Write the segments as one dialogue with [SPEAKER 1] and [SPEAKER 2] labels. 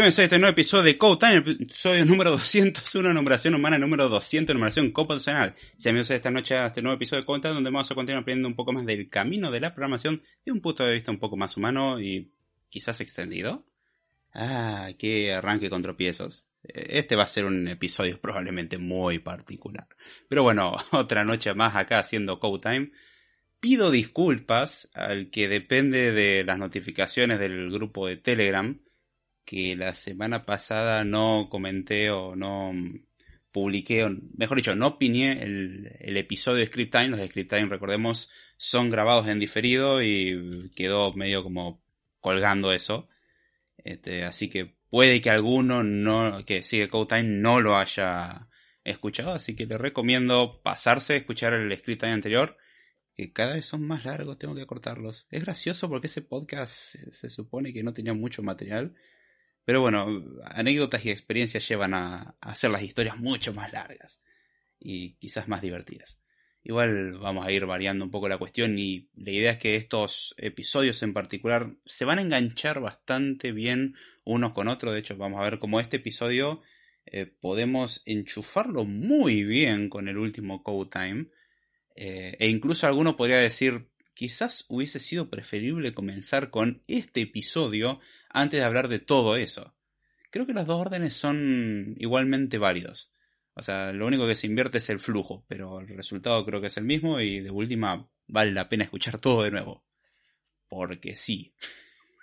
[SPEAKER 1] sean este nuevo episodio de Code Time, episodio número 201, numeración humana número 200, numeración computacional. Bienvenidos esta noche a este nuevo episodio de Code Time, donde vamos a continuar aprendiendo un poco más del camino de la programación de un punto de vista un poco más humano y quizás extendido. Ah, qué arranque con tropiezos. Este va a ser un episodio probablemente muy particular. Pero bueno, otra noche más acá haciendo Code Time. Pido disculpas al que depende de las notificaciones del grupo de Telegram que la semana pasada no comenté o no publiqué, o, mejor dicho, no opiné el, episodio de Script Time. Los de Script Time, recordemos, son grabados en diferido y quedó medio como colgando eso. Este, así que puede que alguno no, que sigue Code Time no lo haya escuchado, así que le recomiendo pasarse a escuchar el Script Time anterior, que cada vez son más largos, tengo que cortarlos. Es gracioso porque ese podcast se supone que no tenía mucho material pero bueno, anécdotas y experiencias llevan a, hacer las historias mucho más largas y quizás más divertidas. Igual vamos a ir variando un poco la cuestión y la idea es que estos episodios en particular se van a enganchar bastante bien unos con otros. De hecho, vamos a ver cómo este episodio eh, podemos enchufarlo muy bien con el último Code Time. Eh, e incluso alguno podría decir, quizás hubiese sido preferible comenzar con este episodio antes de hablar de todo eso. Creo que las dos órdenes son igualmente válidos. O sea, lo único que se invierte es el flujo, pero el resultado creo que es el mismo y de última vale la pena escuchar todo de nuevo. Porque sí.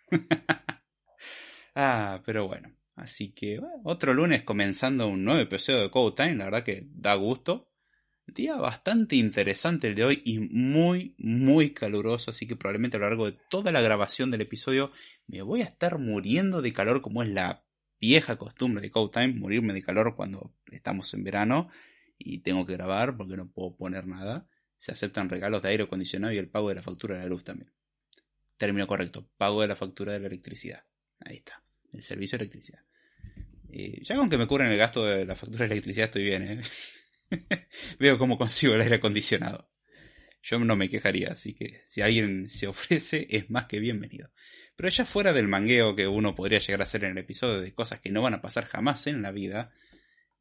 [SPEAKER 1] ah, pero bueno. Así que otro lunes comenzando un nuevo episodio de Code Time, la verdad que da gusto. Día bastante interesante el de hoy y muy, muy caluroso, así que probablemente a lo largo de toda la grabación del episodio me voy a estar muriendo de calor como es la vieja costumbre de Code Time, morirme de calor cuando estamos en verano y tengo que grabar porque no puedo poner nada. Se aceptan regalos de aire acondicionado y el pago de la factura de la luz también. Término correcto, pago de la factura de la electricidad. Ahí está, el servicio de electricidad. Eh, ya con que me cubren el gasto de la factura de electricidad estoy bien, ¿eh? Veo cómo consigo el aire acondicionado. Yo no me quejaría, así que si alguien se ofrece es más que bienvenido. Pero ya fuera del mangueo que uno podría llegar a hacer en el episodio de cosas que no van a pasar jamás en la vida,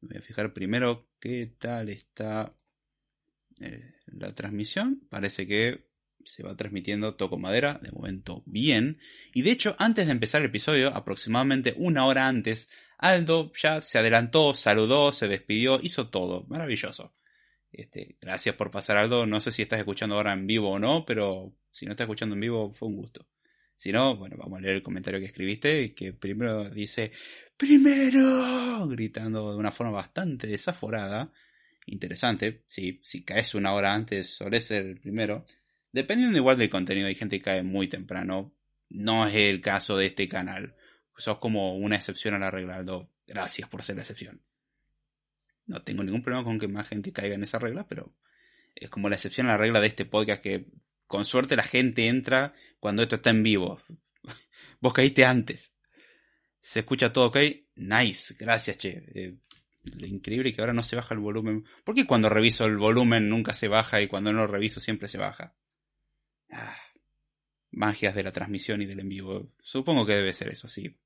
[SPEAKER 1] voy a fijar primero qué tal está eh, la transmisión. Parece que se va transmitiendo toco madera, de momento bien. Y de hecho, antes de empezar el episodio, aproximadamente una hora antes, Aldo ya se adelantó, saludó, se despidió, hizo todo. Maravilloso. Este, gracias por pasar, Aldo. No sé si estás escuchando ahora en vivo o no, pero si no estás escuchando en vivo, fue un gusto. Si no, bueno, vamos a leer el comentario que escribiste, que primero dice, primero, gritando de una forma bastante desaforada. Interesante, sí, si caes una hora antes, suele ser el primero. Dependiendo igual del contenido, hay gente que cae muy temprano. No es el caso de este canal sos como una excepción a la regla, Aldo. Gracias por ser la excepción. No tengo ningún problema con que más gente caiga en esa regla, pero es como la excepción a la regla de este podcast que con suerte la gente entra cuando esto está en vivo. Vos caíste antes. ¿Se escucha todo ok? Nice, gracias, che. Eh, lo increíble que ahora no se baja el volumen. ¿Por qué cuando reviso el volumen nunca se baja y cuando no lo reviso siempre se baja? Ah, magias de la transmisión y del en vivo. Supongo que debe ser eso, sí.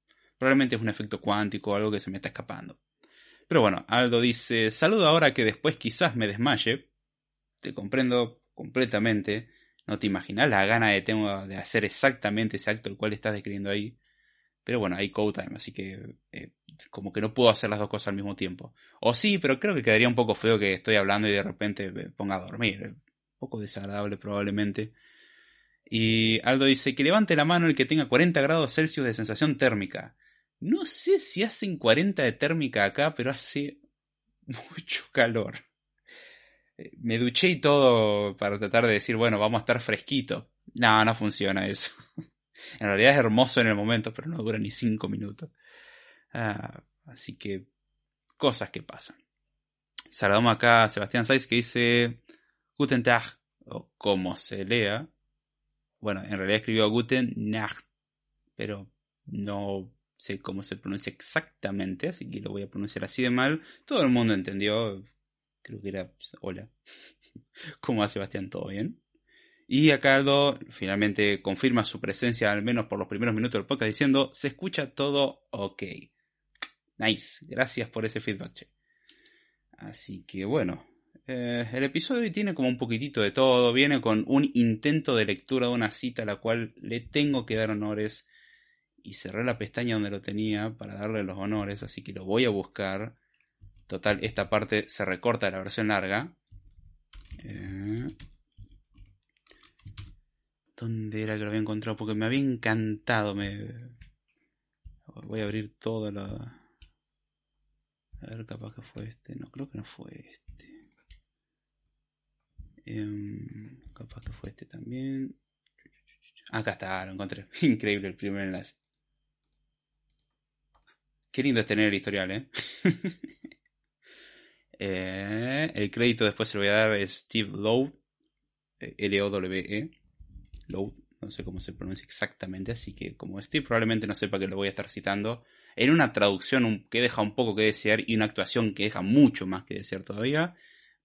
[SPEAKER 1] Probablemente es un efecto cuántico o algo que se me está escapando. Pero bueno, Aldo dice, saludo ahora que después quizás me desmaye. Te comprendo completamente. No te imaginas la gana que tengo de hacer exactamente ese acto el cual estás describiendo ahí. Pero bueno, hay code time, así que eh, como que no puedo hacer las dos cosas al mismo tiempo. O sí, pero creo que quedaría un poco feo que estoy hablando y de repente me ponga a dormir. Un poco desagradable probablemente. Y Aldo dice que levante la mano el que tenga 40 grados Celsius de sensación térmica. No sé si hacen 40 de térmica acá, pero hace mucho calor. Eh, me duché y todo para tratar de decir, bueno, vamos a estar fresquito. No, no funciona eso. En realidad es hermoso en el momento, pero no dura ni 5 minutos. Ah, así que, cosas que pasan. Saludamos acá a Sebastián Saiz que dice Guten Tag, o como se lea. Bueno, en realidad escribió Guten Nacht, pero no sé cómo se pronuncia exactamente, así que lo voy a pronunciar así de mal. Todo el mundo entendió, creo que era pues, hola. ¿Cómo va Sebastián? ¿Todo bien? Y acá Aldo finalmente confirma su presencia, al menos por los primeros minutos del podcast, diciendo: Se escucha todo ok. Nice, gracias por ese feedback, che. Así que bueno, eh, el episodio hoy tiene como un poquitito de todo. Viene con un intento de lectura de una cita a la cual le tengo que dar honores. Y cerré la pestaña donde lo tenía para darle los honores, así que lo voy a buscar. Total, esta parte se recorta de la versión larga. Eh, ¿Dónde era que lo había encontrado? Porque me había encantado. Me... Voy a abrir todo lo... A ver, capaz que fue este. No, creo que no fue este. Em, capaz que fue este también. Acá está, lo encontré. Increíble el primer enlace. Qué lindo es tener el historial, ¿eh? ¿eh? el crédito después se lo voy a dar a Steve Lowe. Eh, L-O-W-E. Lowe. No sé cómo se pronuncia exactamente. Así que como Steve probablemente no sepa que lo voy a estar citando. En una traducción que deja un poco que desear y una actuación que deja mucho más que desear todavía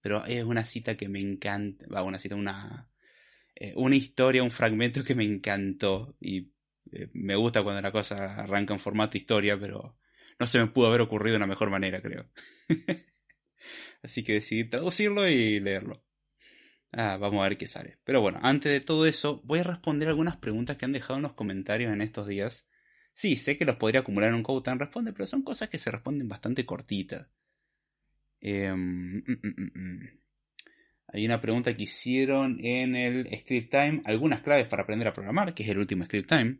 [SPEAKER 1] pero es una cita que me encanta, va, una cita, una, eh, una historia, un fragmento que me encantó y me gusta cuando la cosa arranca en formato historia, pero no se me pudo haber ocurrido de una mejor manera, creo. Así que decidí traducirlo y leerlo. Ah, vamos a ver qué sale. Pero bueno, antes de todo eso, voy a responder algunas preguntas que han dejado en los comentarios en estos días. Sí, sé que los podría acumular en un Code Responde, pero son cosas que se responden bastante cortitas. Em, mm, mm, mm, Hay una pregunta que hicieron en el Script Time, algunas claves para aprender a programar, que es el último Script Time.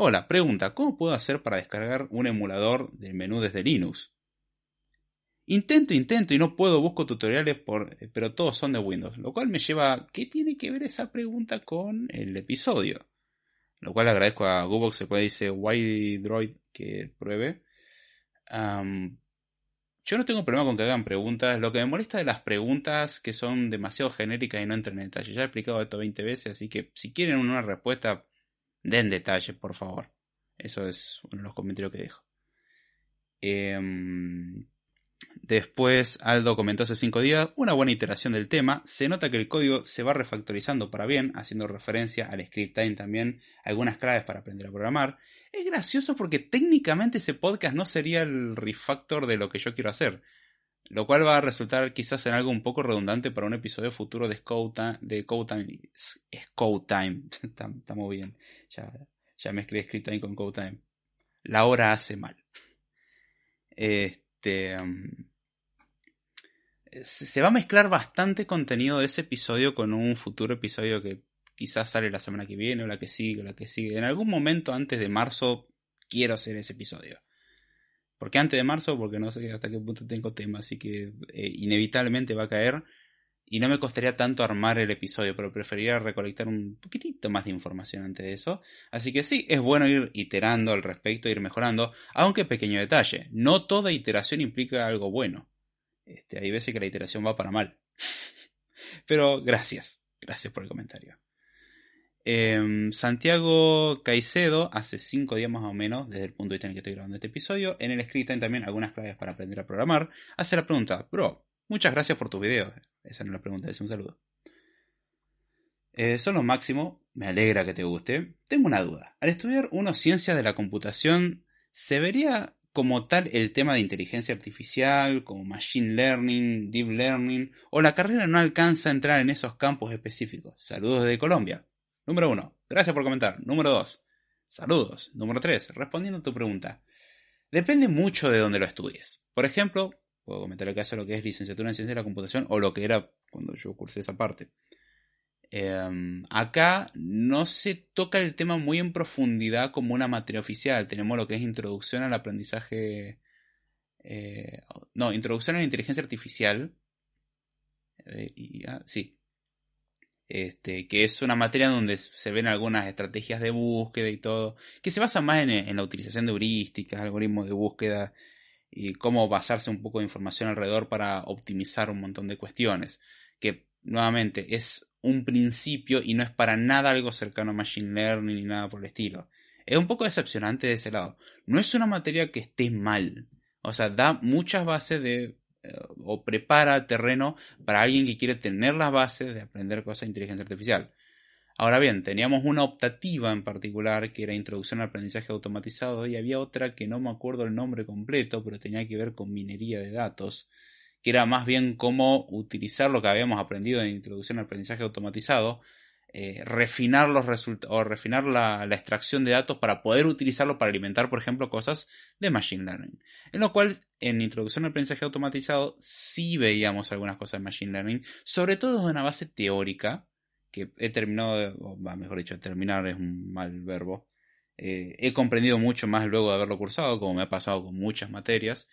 [SPEAKER 1] Hola, pregunta, ¿cómo puedo hacer para descargar un emulador del menú desde Linux? Intento, intento y no puedo, busco tutoriales, por, pero todos son de Windows. Lo cual me lleva, ¿qué tiene que ver esa pregunta con el episodio? Lo cual agradezco a Google, se puede decir Droid que pruebe. Yo no tengo problema con que hagan preguntas. Lo que me molesta de las preguntas que son demasiado genéricas y no entran en detalle. Ya he explicado esto 20 veces, así que si quieren una respuesta, den detalle, por favor. Eso es uno de los comentarios que dejo. Em, después, Aldo comentó hace 5 días una buena iteración del tema. Se nota que el código se va refactorizando para bien, haciendo referencia al script time también, algunas claves para aprender a programar. Es gracioso porque técnicamente ese podcast no sería el refactor de lo que yo quiero hacer. Lo cual va a resultar quizás en algo un poco redundante para un episodio futuro de de Time. Time. Estamos bien. Ya, mezclé Script Time con Code. La hora hace mal. Este. Um, se va a mezclar bastante contenido de ese episodio con un futuro episodio que quizás sale la semana que viene o la que sigue o la que sigue. En algún momento antes de marzo quiero hacer ese episodio. ¿Por qué antes de marzo? Porque no sé hasta qué punto tengo tema, así que eh, inevitablemente va a caer. Y no me costaría tanto armar el episodio, pero preferiría recolectar un poquitito más de información antes de eso. Así que sí, es bueno ir iterando al respecto, ir mejorando, aunque pequeño detalle, no toda iteración implica algo bueno. Este, hay veces que la iteración va para mal. pero gracias, gracias por el comentario. Em, Santiago Caicedo, hace 5 días más o menos, desde el punto de vista en el que estoy grabando este episodio, en el script también algunas claves para aprender a programar, hace la pregunta, bro, muchas gracias por tus videos. Esa no es la pregunta, es un saludo. Eh, son lo máximo, me alegra que te guste. Tengo una duda. Al estudiar uno ciencias de la computación, ¿se vería como tal el tema de inteligencia artificial, como machine learning, deep learning, o la carrera no alcanza a entrar en esos campos específicos? Saludos desde Colombia. Número 1. Gracias por comentar. Número 2. Saludos. Número 3. Respondiendo a tu pregunta. Depende mucho de dónde lo estudies. Por ejemplo, puedo comentar el caso de lo que es licenciatura en ciencia de la computación o lo que era cuando yo cursé esa parte. Em, acá no se toca el tema muy en profundidad como una materia oficial. Tenemos lo que es introducción al aprendizaje. Eh, no, introducción a la inteligencia artificial. Eh, ah, sí, este, que es una materia donde se ven algunas estrategias de búsqueda y todo, que se basa más en, la utilización de heurísticas, algoritmos de búsqueda y cómo basarse un poco de información alrededor para optimizar un montón de cuestiones, que nuevamente es un principio y no es para nada algo cercano a Machine Learning ni nada por el estilo. Es un poco decepcionante de ese lado. No es una materia que esté mal. O sea, da muchas bases de o prepara terreno para alguien que quiere tener las bases de aprender cosas de inteligencia artificial. Ahora bien, teníamos una optativa en particular que era introducción al aprendizaje automatizado y había otra que no me acuerdo el nombre completo, pero tenía que ver con minería de datos, que era más bien cómo utilizar lo que habíamos aprendido en introducción al aprendizaje automatizado eh, refinar los resultados o refinar la, extracción de datos para poder utilizarlo para alimentar, por ejemplo, cosas de Machine Learning. En lo cual, en Introducción al Aprendizaje Automatizado, sí veíamos algunas cosas de Machine Learning, sobre todo de una base teórica, que he terminado, de, o mejor dicho, terminar es un mal verbo. Eh, he comprendido mucho más luego de haberlo cursado, como me ha pasado con muchas materias.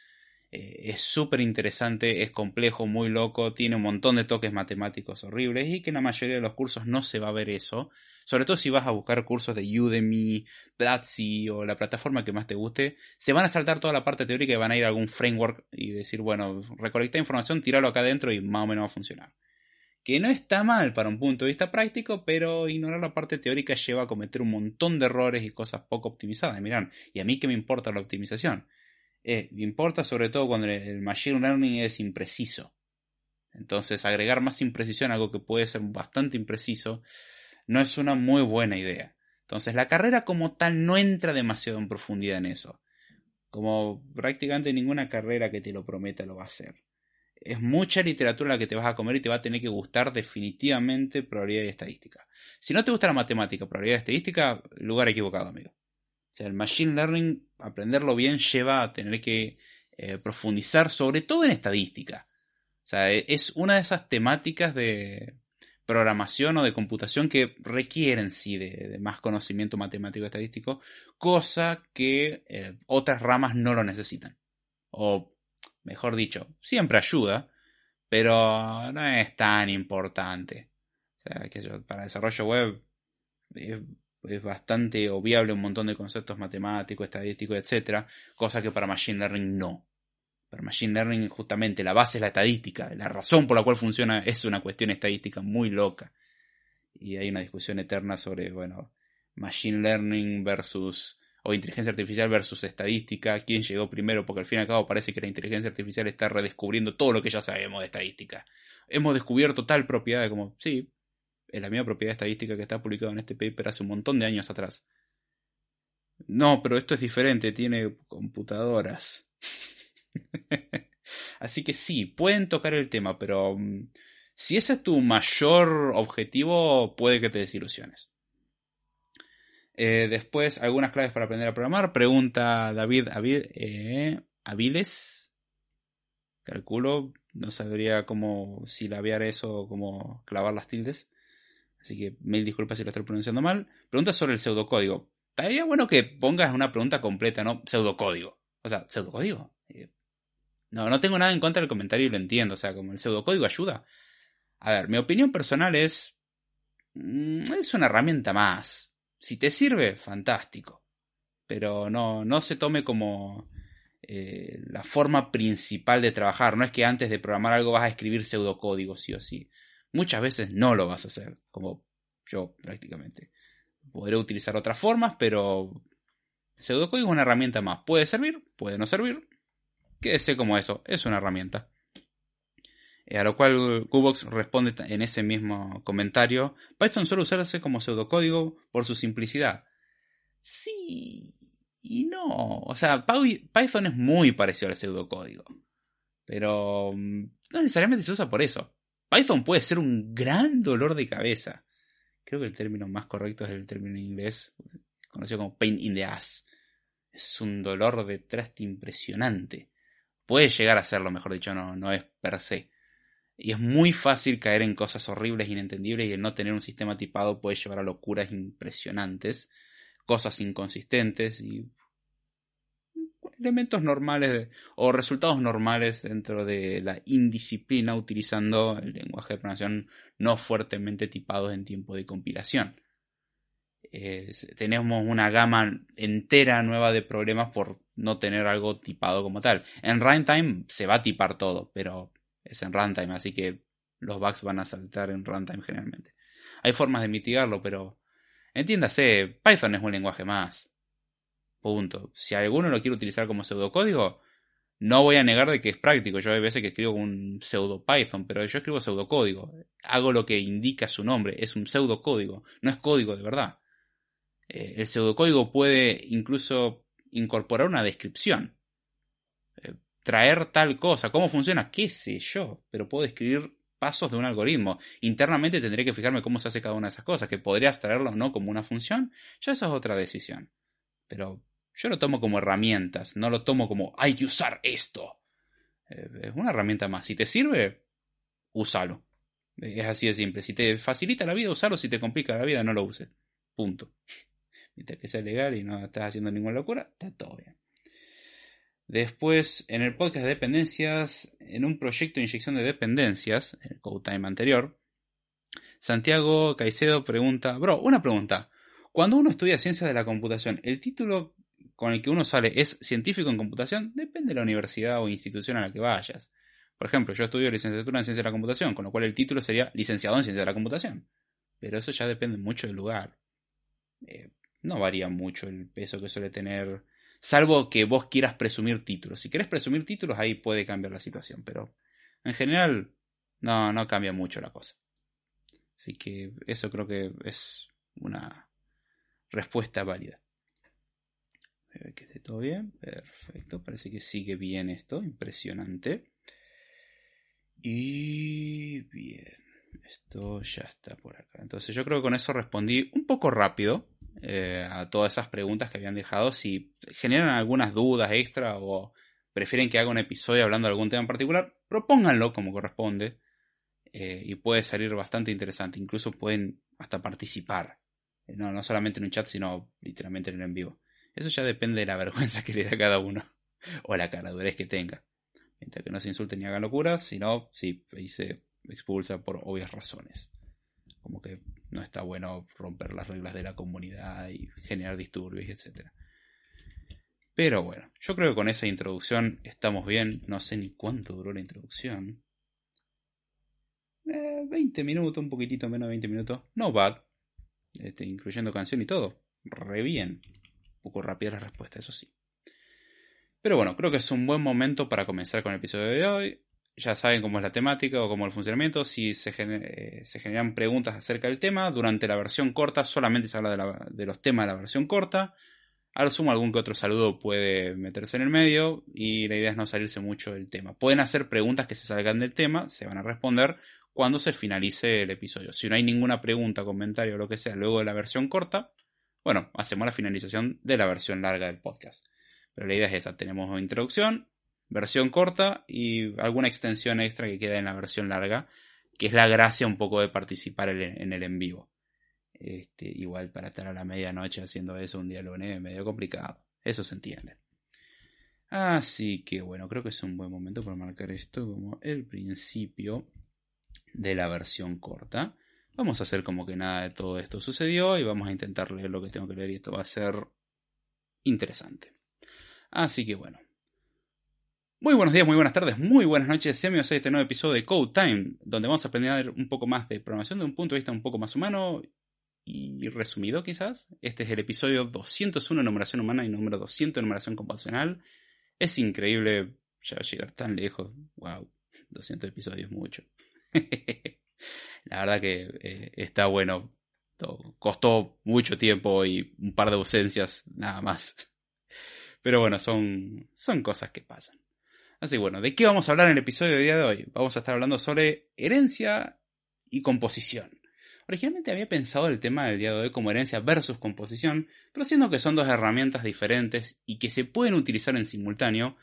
[SPEAKER 1] Eh, es súper interesante, es complejo, muy loco, tiene un montón de toques matemáticos horribles y que en la mayoría de los cursos no se va a ver eso. Sobre todo si vas a buscar cursos de Udemy, Platzi o la plataforma que más te guste, se van a saltar toda la parte teórica y van a ir a algún framework y decir, bueno, recolecta información, tirarlo acá adentro y más o menos va a funcionar. Que no está mal para un punto de vista práctico, pero ignorar la parte teórica lleva a cometer un montón de errores y cosas poco optimizadas. Miran, y a mí que me importa la optimización eh, importa sobre todo cuando el machine learning es impreciso. Entonces, agregar más imprecisión a algo que puede ser bastante impreciso no es una muy buena idea. Entonces, la carrera como tal no entra demasiado en profundidad en eso. Como prácticamente ninguna carrera que te lo prometa lo va a hacer. Es mucha literatura la que te vas a comer y te va a tener que gustar definitivamente probabilidad y estadística. Si no te gusta la matemática, probabilidad y estadística, lugar equivocado, amigo. Sea, el Machine Learning, aprenderlo bien, lleva a tener que eh, profundizar, sobre todo en estadística. O sea, e, es una de esas temáticas de programación o de computación que requieren, sí, de, más conocimiento matemático estadístico, cosa que eh, otras ramas no lo necesitan. O, mejor dicho, siempre ayuda, pero no es tan importante. O sea, que para desarrollo web eh, es bastante obviable un montón de conceptos matemáticos, estadísticos, etc. Cosa que para Machine Learning no. Para Machine Learning justamente la base es la estadística. La razón por la cual funciona es una cuestión estadística muy loca. Y hay una discusión eterna sobre, bueno, Machine Learning versus o inteligencia artificial versus estadística, quién llegó primero, porque al fin y al cabo parece que la inteligencia artificial está redescubriendo todo lo que ya sabemos de estadística. Hemos descubierto tal propiedad como, sí, es la misma propiedad estadística que está publicado en este paper hace un montón de años atrás. No, pero esto es diferente, tiene computadoras. Así que sí, pueden tocar el tema, pero mm, si ese es tu mayor objetivo, puede que te desilusiones. Eh, después, algunas claves para aprender a programar. Pregunta David eh, Aviles. Calculo, no sabría cómo silabear eso cómo clavar las tildes. Así que mil disculpas si lo estoy pronunciando mal. Pregunta sobre el pseudocódigo. Estaría bueno que pongas una pregunta completa, ¿no? Pseudocódigo. O sea, ¿pseudocódigo? Eh, no, no tengo nada en contra del comentario y lo entiendo. O sea, como el pseudocódigo ayuda. A ver, mi opinión personal es. Mm, es una herramienta más. Si te sirve, fantástico. Pero no, no se tome como eh, la forma principal de trabajar. No es que antes de programar algo vas a escribir pseudocódigo, sí o sí. Muchas veces no lo vas a hacer, como yo prácticamente. Podré utilizar otras formas, pero pseudocódigo es una herramienta más. Puede servir, puede no servir. Quédese como eso, es una herramienta. Eh, a lo cual Qbox responde en ese mismo comentario, Python suele usarse como pseudocódigo por su simplicidad. Sí y no. O sea, Python es muy parecido al pseudocódigo. Pero mm, no necesariamente se usa por eso. Python puede ser un gran dolor de cabeza. Creo que el término más correcto es el término en inglés, conocido como pain in the ass. Es un dolor de traste impresionante. Puede llegar a serlo, mejor dicho, no, no es per se. Y es muy fácil caer en cosas horribles, inentendibles, y el no tener un sistema tipado puede llevar a locuras impresionantes, cosas inconsistentes y elementos normales o resultados normales dentro de la indisciplina utilizando el lenguaje de programación no fuertemente tipados en tiempo de compilación. tenemos una gama entera nueva de problemas por no tener algo tipado como tal. En runtime se va a tipar todo, pero es en runtime, así que los bugs van a saltar en runtime generalmente. Hay formas de mitigarlo, pero entiéndase, Python es un lenguaje más. Punto. Si alguno lo quiere utilizar como pseudocódigo, No voy a negar de que es práctico. Yo hay veces que escribo un pseudo Python, pero yo escribo pseudocódigo. Hago lo que indica su nombre. Es un pseudocódigo. No es código de verdad. Eh, el pseudocódigo puede incluso incorporar una descripción. Eh, traer tal cosa. ¿Cómo funciona? ¿Qué sé yo? Pero puedo escribir pasos de un algoritmo. Internamente tendré que fijarme cómo se hace cada una de esas cosas. Que podría traerlo o no como una función. Ya esa es otra decisión. Pero yo lo tomo como herramientas, no lo tomo como hay que usar esto. Eh, es una herramienta más. Si te sirve, úsalo. Es así de simple. Si te facilita la vida, usalo. Si te complica la vida, no lo uses. Punto. Mientras que sea legal y no estás haciendo ninguna locura, está todo bien. Después, en el podcast de dependencias, en un proyecto de inyección de dependencias, el Code Time anterior, Santiago Caicedo pregunta, bro, una pregunta. Cuando uno estudia ciencias de la computación, ¿el título con el que uno sale es científico en computación, depende de la universidad o institución a la que vayas. Por ejemplo, yo estudio licenciatura en ciencia de la computación, con lo cual el título sería licenciado en ciencia de la computación. Pero eso ya depende mucho del lugar. Eh, no varía mucho el peso que suele tener, salvo que vos quieras presumir títulos. Si quieres presumir títulos, ahí puede cambiar la situación, pero en general no, no cambia mucho la cosa. Así que eso creo que es una respuesta válida que esté todo bien. Perfecto. Parece que sigue bien esto. Impresionante. Y bien. Esto ya está por acá. Entonces yo creo que con eso respondí un poco rápido eh, a todas esas preguntas que habían dejado. Si generan algunas dudas extra o prefieren que haga un episodio hablando de algún tema en particular, propónganlo como corresponde. Eh, y puede salir bastante interesante. Incluso pueden hasta participar. Eh, no, no solamente en un chat, sino literalmente en el en vivo. Eso ya depende de la vergüenza que le dé a cada uno. O la caradurez que tenga. Mientras que no se insulten ni hagan locuras, sino, sí, ahí se expulsa por obvias razones. Como que no está bueno romper las reglas de la comunidad y generar disturbios, etc. Pero bueno, yo creo que con esa introducción estamos bien. No sé ni cuánto duró la introducción. 20 eh, minutos, un poquitito menos de 20 minutos. No bad. Este, incluyendo canción y todo. Re bien poco rápida la respuesta, eso sí. Pero bueno, creo que es un buen momento para comenzar con el episodio de hoy. Ya saben cómo es la temática o cómo el funcionamiento. Si se, eh, generan preguntas acerca del tema, durante la versión corta solamente se habla de, los temas de la versión corta. Al sumo algún que otro saludo puede meterse en el medio y la idea es no salirse mucho del tema. Pueden hacer preguntas que se salgan del tema, se van a responder cuando se finalice el episodio. Si no hay ninguna pregunta, comentario o lo que sea luego de la versión corta, bueno, hacemos la finalización de la versión larga del podcast. Pero la idea es esa, tenemos introducción, versión corta y alguna extensión extra que queda en la versión larga, que es la gracia un poco de participar en el en vivo. Este, igual para estar a la medianoche haciendo eso un día lunes es medio complicado, eso se entiende. Así que bueno, creo que es un buen momento para marcar esto como el principio de la versión corta. Vamos a hacer como que nada de todo esto sucedió y vamos a intentar leer lo que tengo que leer y esto va a ser interesante. Así que bueno. Muy buenos días, muy buenas tardes, muy buenas noches. Bienvenidos a este nuevo episodio de Code Time, donde vamos a aprender un poco más de programación de un punto de vista un poco más humano y resumido quizás. Este es el episodio 201 de numeración humana y número 200 de numeración computacional. Es increíble ya llegar tan lejos. Wow, 200 episodios, mucho. La verdad que eh, está bueno. Costó mucho tiempo y un par de ausencias nada más. Pero bueno, son, son cosas que pasan. Así bueno, ¿de qué vamos a hablar en el episodio de día de hoy? Vamos a estar hablando sobre herencia y composición. Originalmente había pensado el tema del día de hoy como herencia versus composición, pero siendo que son dos herramientas diferentes y que se pueden utilizar en simultáneo,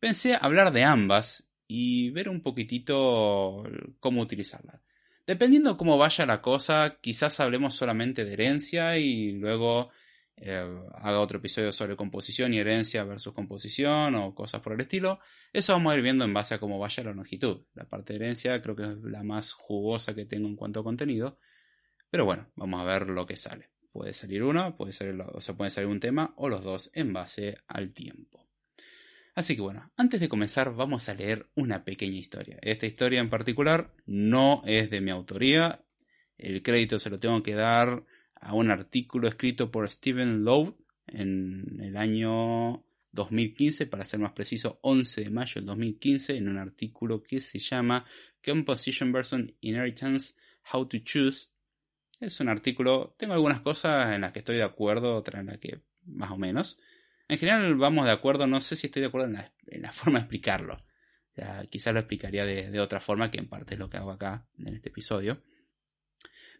[SPEAKER 1] pensé hablar de ambas y ver un poquitito cómo utilizarlas. Dependiendo cómo vaya la cosa, quizás hablemos solamente de herencia y luego eh, haga otro episodio sobre composición y herencia versus composición o cosas por el estilo. Eso vamos a ir viendo en base a cómo vaya la longitud. La parte de herencia creo que es la más jugosa que tengo en cuanto a contenido. Pero bueno, vamos a ver lo que sale. Puede salir uno, puede salir, o sea, puede salir un tema o los dos en base al tiempo. Así que bueno, antes de comenzar vamos a leer una pequeña historia. Esta historia en particular no es de mi autoría. El crédito se lo tengo que dar a un artículo escrito por Stephen Lowe en el año 2015, para ser más preciso, 11 de mayo del 2015, en un artículo que se llama Composition versus Inheritance, How to Choose. Es un artículo, tengo algunas cosas en las que estoy de acuerdo, otras en las que más o menos. En general vamos de acuerdo, no sé si estoy de acuerdo en la, forma de explicarlo. quizás lo explicaría de, otra forma, que en parte es lo que hago acá en este episodio.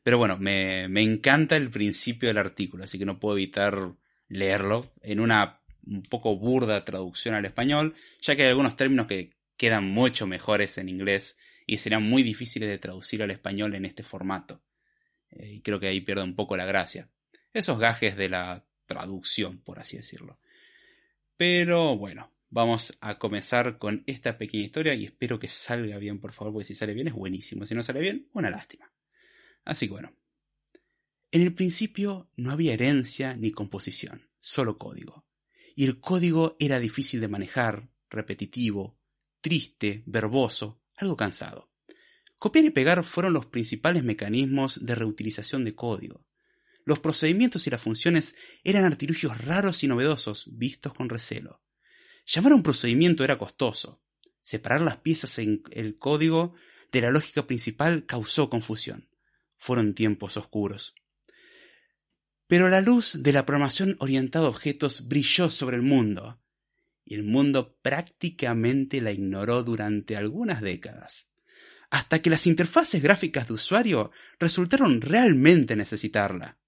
[SPEAKER 1] Pero bueno, me, me encanta el principio del artículo, así que no puedo evitar leerlo en una un poco burda traducción al español, ya que hay algunos términos que quedan mucho mejores en inglés y serían muy difíciles de traducir al español en este formato. Eh, y creo que ahí pierde un poco la gracia. Esos gajes de la traducción, por así decirlo. Pero bueno, vamos a comenzar con esta pequeña historia y espero que salga bien, por favor, porque si sale bien es buenísimo. Si no sale bien, una lástima. Así que bueno. En el principio no había herencia ni composición, solo código. Y el código era difícil de manejar, repetitivo, triste, verboso, algo cansado. Copiar y pegar fueron los principales mecanismos de reutilización de código. Los procedimientos y las funciones eran artilugios raros y novedosos, vistos con recelo. Llamar a un procedimiento era costoso. Separar las piezas en el código de la lógica principal causó confusión. Fueron tiempos oscuros. Pero la luz de la programación orientada a objetos brilló sobre el mundo, y el mundo prácticamente la ignoró durante algunas décadas, hasta que las interfaces gráficas de usuario resultaron realmente necesitarla.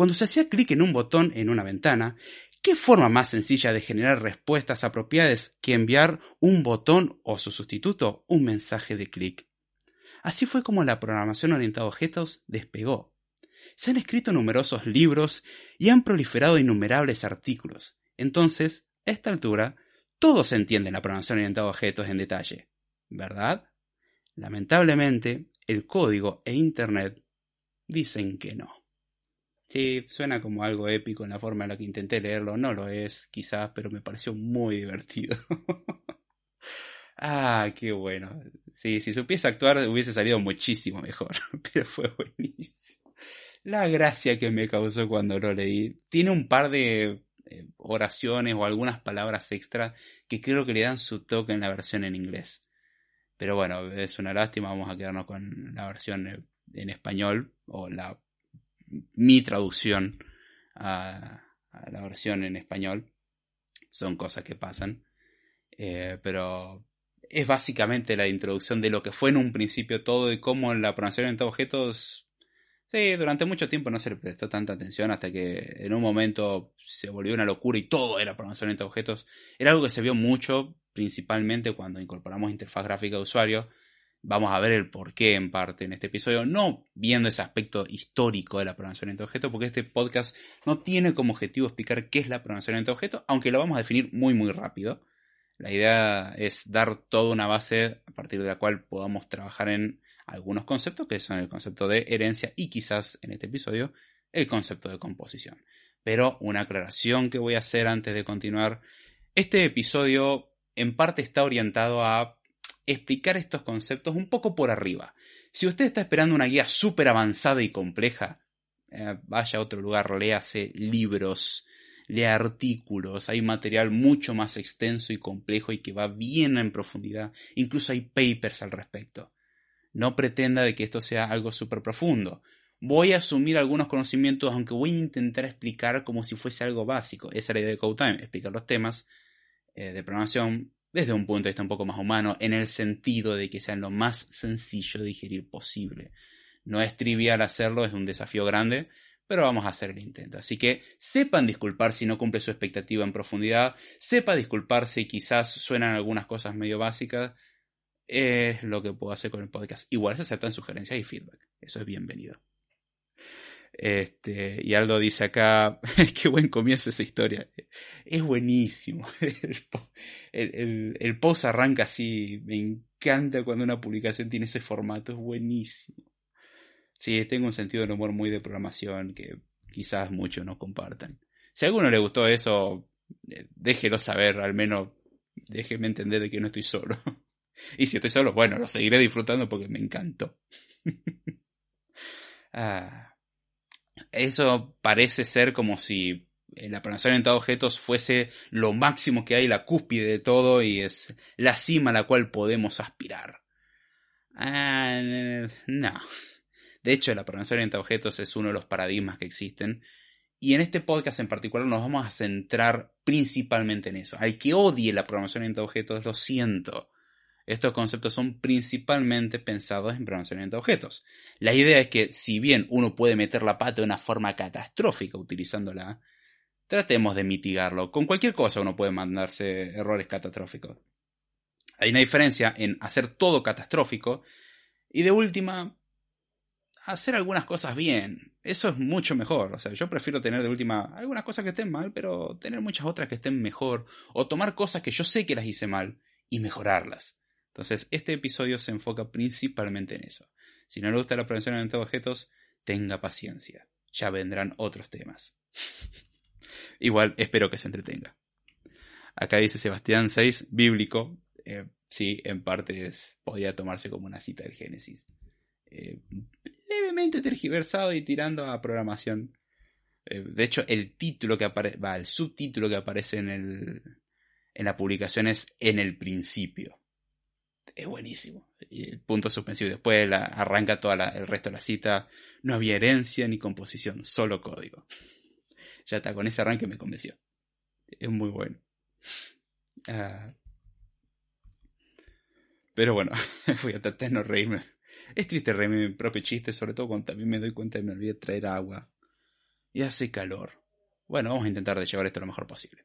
[SPEAKER 1] Cuando se hacía clic en un botón en una ventana, ¿qué forma más sencilla de generar respuestas apropiadas que enviar un botón o su sustituto, un mensaje de clic? Así fue como la programación orientada a objetos despegó. Se han escrito numerosos libros y han proliferado innumerables artículos. Entonces, a esta altura, todos entienden la programación orientada a objetos en detalle, ¿verdad? Lamentablemente, el código e Internet dicen que no. Sí, suena como algo épico en la forma en la que intenté leerlo. No lo es, quizás, pero me pareció muy divertido. ah, qué bueno. Sí, si supiese actuar hubiese salido muchísimo mejor, pero fue buenísimo. La gracia que me causó cuando lo leí. Tiene un par de eh, oraciones o algunas palabras extra que creo que le dan su toque en la versión en inglés. Pero bueno, es una lástima, vamos a quedarnos con la versión en español o la mi traducción a, la versión en español. Son cosas que pasan. Eh, pero es básicamente la introducción de lo que fue en un principio todo y cómo la programación de objetos. Sí, durante mucho tiempo no se le prestó tanta atención hasta que en un momento se volvió una locura y todo era programación de objetos. Era algo que se vio mucho, principalmente cuando incorporamos interfaz gráfica de usuario Vamos a ver el porqué en parte en este episodio, no viendo ese aspecto histórico de la programación de objeto, porque este podcast no tiene como objetivo explicar qué es la programación de objeto, aunque lo vamos a definir muy muy rápido. La idea es dar toda una base a partir de la cual podamos trabajar en algunos conceptos, que son el concepto de herencia y quizás en este episodio el concepto de composición. Pero una aclaración que voy a hacer antes de continuar. Este episodio en parte está orientado a explicar estos conceptos un poco por arriba. Si usted está esperando una guía súper avanzada y compleja, eh, vaya a otro lugar, léase libros, lea artículos, hay material mucho más extenso y complejo y que va bien en profundidad, incluso hay papers al respecto. No pretenda de que esto sea algo súper profundo. Voy a asumir algunos conocimientos, aunque voy a intentar explicar como si fuese algo básico. Esa es la idea de CodeTime, explicar los temas eh, de programación desde un punto de vista un poco más humano, en el sentido de que sean lo más sencillo de digerir posible. No es trivial hacerlo, es un desafío grande, pero vamos a hacer el intento. Así que sepan disculpar si no cumple su expectativa en profundidad, sepa disculpar si quizás suenan algunas cosas medio básicas, es lo que puedo hacer con el podcast. Igual se aceptan sugerencias y feedback, eso es bienvenido. Este, y Aldo dice acá, qué buen comienzo esa historia. Es buenísimo. El, el, post arranca así. Me encanta cuando una publicación tiene ese formato. Es buenísimo. Sí, tengo un sentido del humor muy de programación que quizás muchos no compartan. Si a alguno le gustó eso, eh, déjelo saber, al menos déjeme entender de que no estoy solo. Y si estoy solo, bueno, lo seguiré disfrutando porque me encantó. ah. Eso parece ser como si la programación orientada a objetos fuese lo máximo que hay, la cúspide de todo y es la cima a la cual podemos aspirar. Ah, no. De hecho, la programación orientada a objetos es uno de los paradigmas que existen. Y en este podcast en particular nos vamos a centrar principalmente en eso. Al que odie la programación orientada objetos, lo siento. Estos conceptos son principalmente pensados en orientada a objetos. La idea es que si bien uno puede meter la pata de una forma catastrófica utilizándola, tratemos de mitigarlo. Con cualquier cosa uno puede mandarse errores catastróficos. Hay una diferencia en hacer todo catastrófico y de última, hacer algunas cosas bien. Eso es mucho mejor. O sea, yo prefiero tener de última algunas cosas que estén mal, pero tener muchas otras que estén mejor. O tomar cosas que yo sé que las hice mal y mejorarlas. Entonces, este episodio se enfoca principalmente en eso. Si no le gusta la prevención de objetos, tenga paciencia. Ya vendrán otros temas. Igual espero que se entretenga. Acá dice Sebastián 6, bíblico. Eh, sí, en parte es, podría tomarse como una cita del Génesis. Eh, levemente tergiversado y tirando a programación. Eh, de hecho, el título que aparece, el subtítulo que aparece en, el, en la publicación es En el principio. Es buenísimo. Y punto suspensivo. Después arranca todo el resto de la cita. No había herencia ni composición, solo código ya está, con ese arranque me convenció. Es muy bueno. Ah. pero bueno, voy a tratar de no reírme. Es triste reírme mi propio chiste, sobre todo cuando también me doy cuenta de que me olvidé traer agua. Y hace calor. Bueno, vamos a intentar de llevar esto lo mejor posible.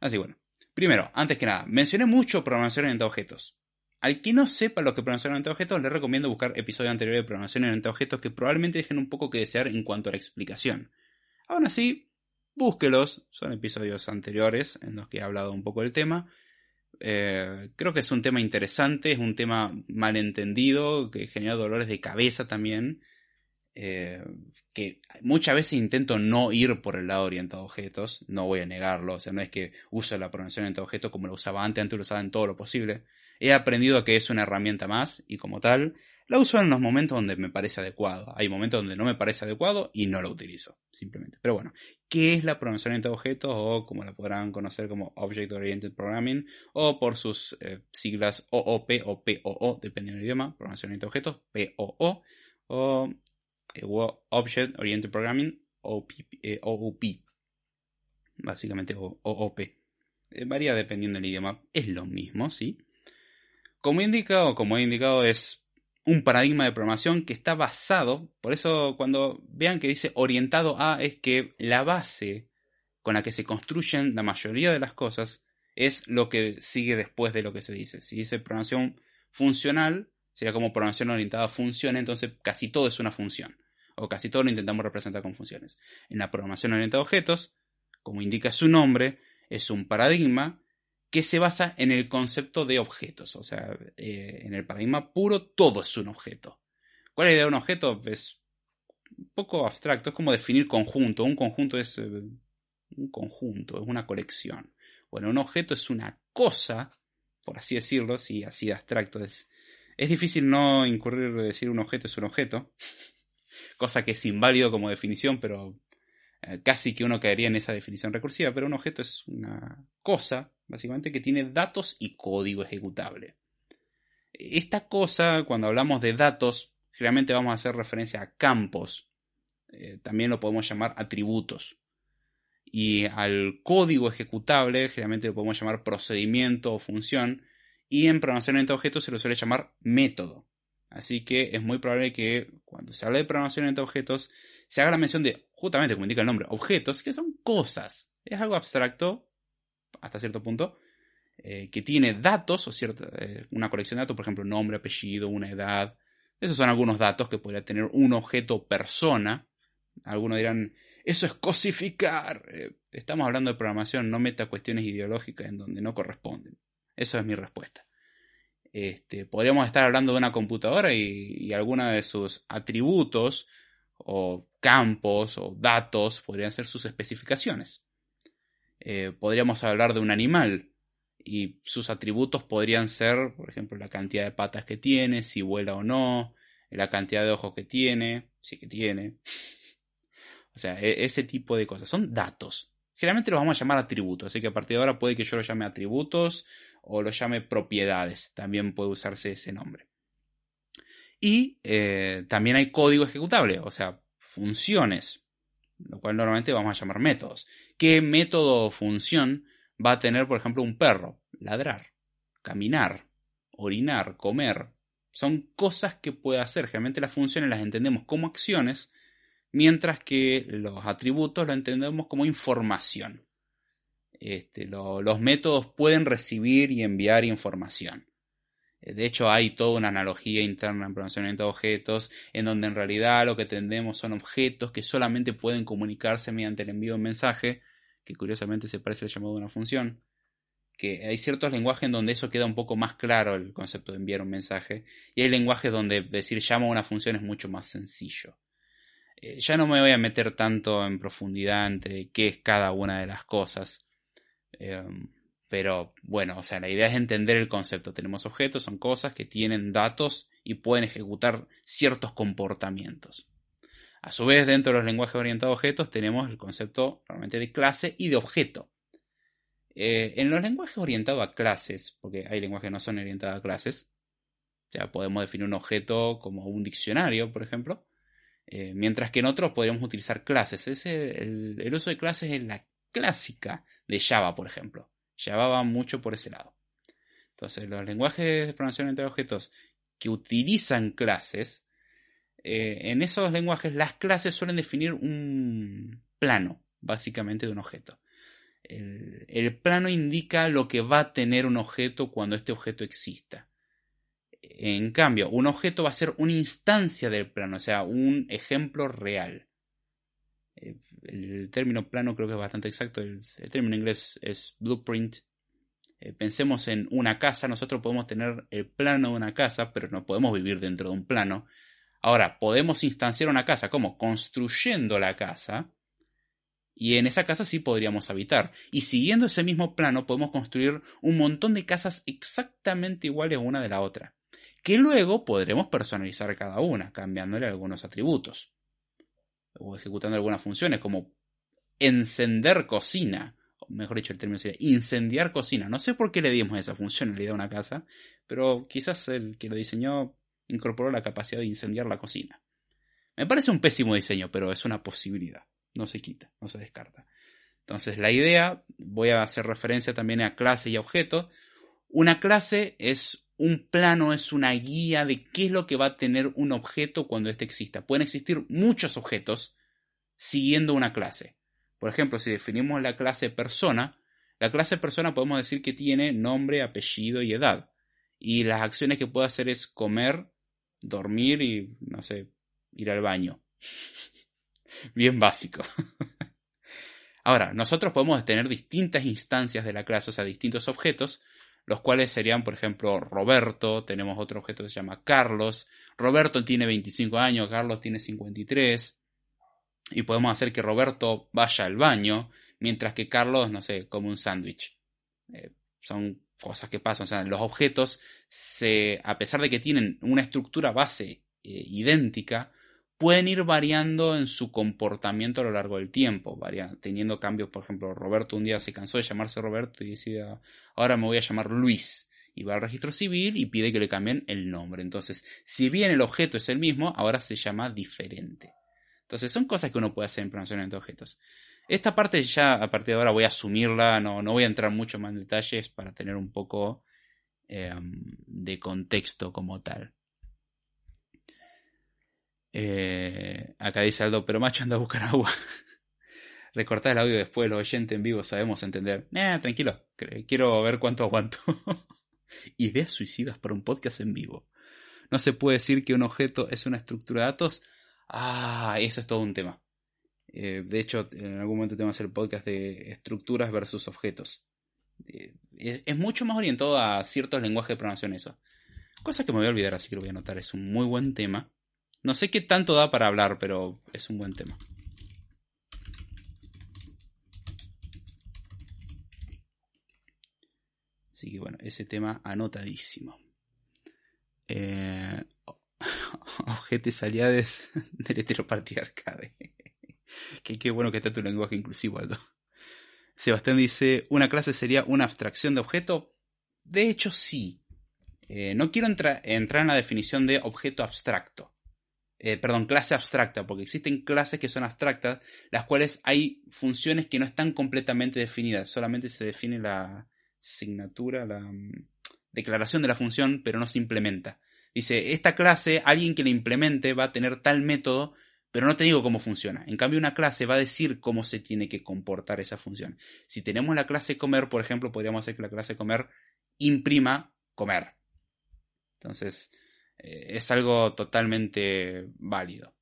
[SPEAKER 1] Así bueno. Primero, antes que nada, mencioné mucho programación orientada a objetos. Al que no sepa lo que es programación orientada a objetos, le recomiendo buscar episodios anteriores de programación orientada a objetos que probablemente dejen un poco que desear en cuanto a la explicación. Aún así, búsquelos, son episodios anteriores en los que he hablado un poco del tema. Eh, creo que es un tema interesante, es un tema malentendido, que genera dolores de cabeza también. Eh, que muchas veces intento no ir por el lado orientado a objetos, no voy a negarlo, o sea, no es que use la programación orientada a objetos como lo usaba antes, antes lo usaba en todo lo posible. He aprendido que es una herramienta más y como tal la uso en los momentos donde me parece adecuado. Hay momentos donde no me parece adecuado y no lo utilizo, simplemente. Pero bueno, ¿qué es la programación orientada a objetos o como la podrán conocer como Object Oriented Programming o por sus eh, siglas OOP o POO, dependiendo del idioma, programación orientada a objetos, POO o eh, Object Oriented Programming OOP, eh, básicamente OOP. varía dependiendo del idioma, es lo mismo, ¿sí? Como he indicado, como he indicado es un paradigma de programación que está basado, por eso cuando vean que dice orientado a, es que la base con la que se construyen la mayoría de las cosas es lo que sigue después de lo que se dice. Si dice programación funcional, sería como programación orientada a funciones, entonces casi todo es una función, o casi todo lo intentamos representar con funciones. En la programación orientada a objetos, como indica su nombre, es un paradigma que se basa en el concepto de objetos. O sea, eh, en el paradigma puro todo es un objeto. ¿Cuál es la idea de un objeto? Es un poco abstracto, es como definir conjunto. Un conjunto es eh, un conjunto, es una colección. Bueno, un objeto es una cosa, por así decirlo, si así de abstracto es. Es difícil no incurrir de decir un objeto es un objeto, cosa que es inválido como definición, pero eh, casi que uno caería en esa definición recursiva, pero un objeto es una cosa, básicamente, que tiene datos y código ejecutable. Esta cosa, cuando hablamos de datos, generalmente vamos a hacer referencia a campos, eh, también lo podemos llamar atributos. Y al código ejecutable, generalmente lo podemos llamar procedimiento o función, y en programación de objetos se lo suele llamar método. Así que es muy probable que cuando se habla de programación entre objetos se haga la mención de, justamente como indica el nombre, objetos, que son cosas. Es algo abstracto, hasta cierto punto, eh, que tiene datos, o cierta, eh, una colección de datos, por ejemplo, nombre, apellido, una edad. Esos son algunos datos que podría tener un objeto persona. Algunos dirán, eso es cosificar. Eh, estamos hablando de programación, no meta cuestiones ideológicas en donde no corresponden. Esa es mi respuesta. Este, podríamos estar hablando de una computadora y, alguna de sus atributos o campos o datos podrían ser sus especificaciones. Eh, podríamos hablar de un animal y sus atributos podrían ser, por ejemplo, la cantidad de patas que tiene, si vuela o no, la cantidad de ojos que tiene, si que tiene. o sea, e, ese tipo de cosas. Son datos. Generalmente los vamos a llamar atributos, así que a partir de ahora puede que yo lo llame atributos o lo llame propiedades, también puede usarse ese nombre. Y eh, también hay código ejecutable, o sea, funciones, lo cual normalmente vamos a llamar métodos. ¿Qué método o función va a tener, por ejemplo, un perro? Ladrar, caminar, orinar, comer. Son cosas que puede hacer. Generalmente las funciones las entendemos como acciones mientras que los atributos lo entendemos como información. Este, los métodos pueden recibir y enviar información. Eh, de hecho, hay toda una analogía interna en programación de objetos, en donde en realidad lo que entendemos son objetos que solamente pueden comunicarse mediante el envío de un mensaje, que curiosamente se parece al llamado de una función. Que hay ciertos lenguajes en donde eso queda un poco más claro el concepto de enviar un mensaje, y hay lenguajes donde decir llamo a una función es mucho más sencillo. Eh, ya no me voy a meter tanto en profundidad entre qué es cada una de las cosas. Em, pero bueno, o sea, la idea es entender el concepto. Tenemos objetos, son cosas que tienen datos y pueden ejecutar ciertos comportamientos. A su vez, dentro de los lenguajes orientados a objetos tenemos el concepto realmente de clase y de objeto. Eh, en los lenguajes orientados a clases, porque hay lenguajes que no son orientados a clases, ya podemos definir un objeto como un diccionario, por ejemplo, eh, mientras que en otros podríamos utilizar clases. el, uso de clases es la clásica de Java, por ejemplo. Va mucho por ese lado. Entonces, los lenguajes de programación entre objetos que utilizan clases, eh, en esos lenguajes las clases suelen definir un plano, básicamente, de un objeto. el plano indica lo que va a tener un objeto cuando este objeto exista. En cambio, un objeto va a ser una instancia del plano, o sea, un ejemplo real. Eh, el término plano creo que es bastante exacto, el, término inglés es blueprint. Eh, pensemos en una casa, nosotros podemos tener el plano de una casa, pero no podemos vivir dentro de un plano. Ahora, podemos instanciar una casa, como construyendo la casa, y en esa casa sí podríamos habitar. Y siguiendo ese mismo plano podemos construir un montón de casas exactamente iguales una de la otra que luego podremos personalizar cada una, cambiándole algunos atributos o ejecutando algunas funciones como encender cocina, o mejor dicho el término sería incendiar cocina. No sé por qué le dimos esa funcionalidad a una casa, pero quizás el que lo diseñó incorporó la capacidad de incendiar la cocina. Me parece un pésimo diseño, pero es una posibilidad. No se quita, no se descarta. Entonces la idea, voy a hacer referencia también a clase y a objeto. Una clase es un plano es una guía de qué es lo que va a tener un objeto cuando éste exista. Pueden existir muchos objetos siguiendo una clase. Por ejemplo, si definimos la clase persona, la clase persona podemos decir que tiene nombre, apellido y edad. Y las acciones que puede hacer es comer, dormir y, no sé, ir al baño. Bien básico. Ahora, nosotros podemos tener distintas instancias de la clase, o sea, distintos objetos, los cuales serían, por ejemplo, Roberto, tenemos otro objeto que se llama Carlos, Roberto tiene 25 años, Carlos tiene 53, y podemos hacer que Roberto vaya al baño, mientras que Carlos, no sé, come un sándwich. Eh, son cosas que pasan, o sea, los objetos, se, a pesar de que tienen una estructura base eh, idéntica, pueden ir variando en su comportamiento a lo largo del tiempo, teniendo cambios, por ejemplo, Roberto un día se cansó de llamarse Roberto y decía, ahora me voy a llamar Luis, y va al registro civil y pide que le cambien el nombre. Entonces, si bien el objeto es el mismo, ahora se llama diferente. Entonces, son cosas que uno puede hacer en programación entre objetos. Esta parte ya a partir de ahora voy a asumirla, no, no voy a entrar mucho más en detalles para tener un poco em, de contexto como tal. Eh, acá dice Aldo, pero macho anda a buscar agua. Recortar el audio después, los oyentes en vivo sabemos entender. Eh, tranquilo, quiero ver cuánto aguanto. Ideas suicidas para un podcast en vivo. No se puede decir que un objeto es una estructura de datos. Ah, eso es todo un tema. Eh, de hecho, en algún momento tengo que hacer podcast de estructuras versus objetos. Eh, es mucho más orientado a ciertos lenguajes de programación eso. Cosa que me voy a olvidar, así que lo voy a anotar. Es un muy buen tema. No sé qué tanto da para hablar, pero es un buen tema. Así que bueno, ese tema anotadísimo. Eh, objetos aliados del heteropatriarcado. qué, qué bueno que está tu lenguaje inclusivo, Aldo. Sebastián dice, ¿una clase sería una abstracción de objeto? De hecho, sí. Eh, no quiero entrar en la definición de objeto abstracto. Eh, perdón, clase abstracta, porque existen clases que son abstractas, las cuales hay funciones que no están completamente definidas, solamente se define la asignatura, la mm, declaración de la función, pero no se implementa. Dice, esta clase, alguien que la implemente va a tener tal método, pero no te digo cómo funciona. En cambio, una clase va a decir cómo se tiene que comportar esa función. Si tenemos la clase comer, por ejemplo, podríamos hacer que la clase comer imprima comer. Entonces, es algo totalmente válido.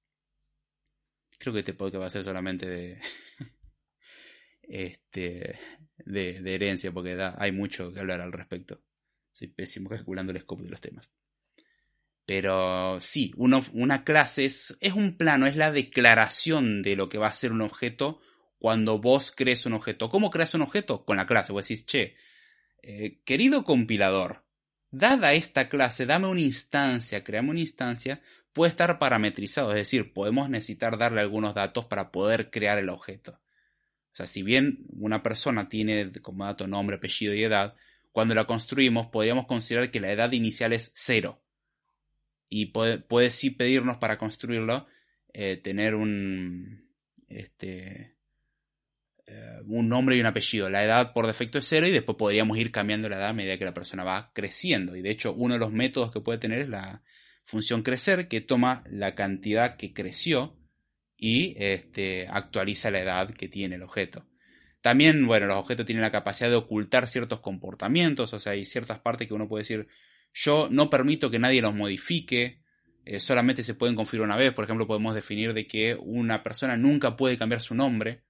[SPEAKER 1] Creo que este podcast va a ser solamente de, este, de, herencia, porque hay mucho que hablar al respecto. Soy pésimo calculando el scope de los temas. Pero sí, una clase es, es, un plano, es la declaración de lo que va a ser un objeto cuando vos crees un objeto. ¿Cómo creas un objeto? Con la clase. Vos decís, che, eh, querido compilador, dada esta clase, dame una instancia, créame una instancia, puede estar parametrizado, es decir, podemos necesitar darle algunos datos para poder crear el objeto. O sea, si bien una persona tiene como dato nombre, apellido y edad, cuando la construimos podríamos considerar que la edad inicial es cero. Y puede, sí pedirnos para construirlo eh, tener un, este, eh, un nombre y un apellido. La edad por defecto es cero y después podríamos ir cambiando la edad a medida que la persona va creciendo. Y de hecho, uno de los métodos que puede tener es la función crecer, que toma la cantidad que creció y este, actualiza la edad que tiene el objeto. También, bueno, los objetos tienen la capacidad de ocultar ciertos comportamientos, o sea, hay ciertas partes que uno puede decir, yo no permito que nadie los modifique, eh, solamente se pueden configurar una vez. Por ejemplo, podemos definir de que una persona nunca puede cambiar su nombre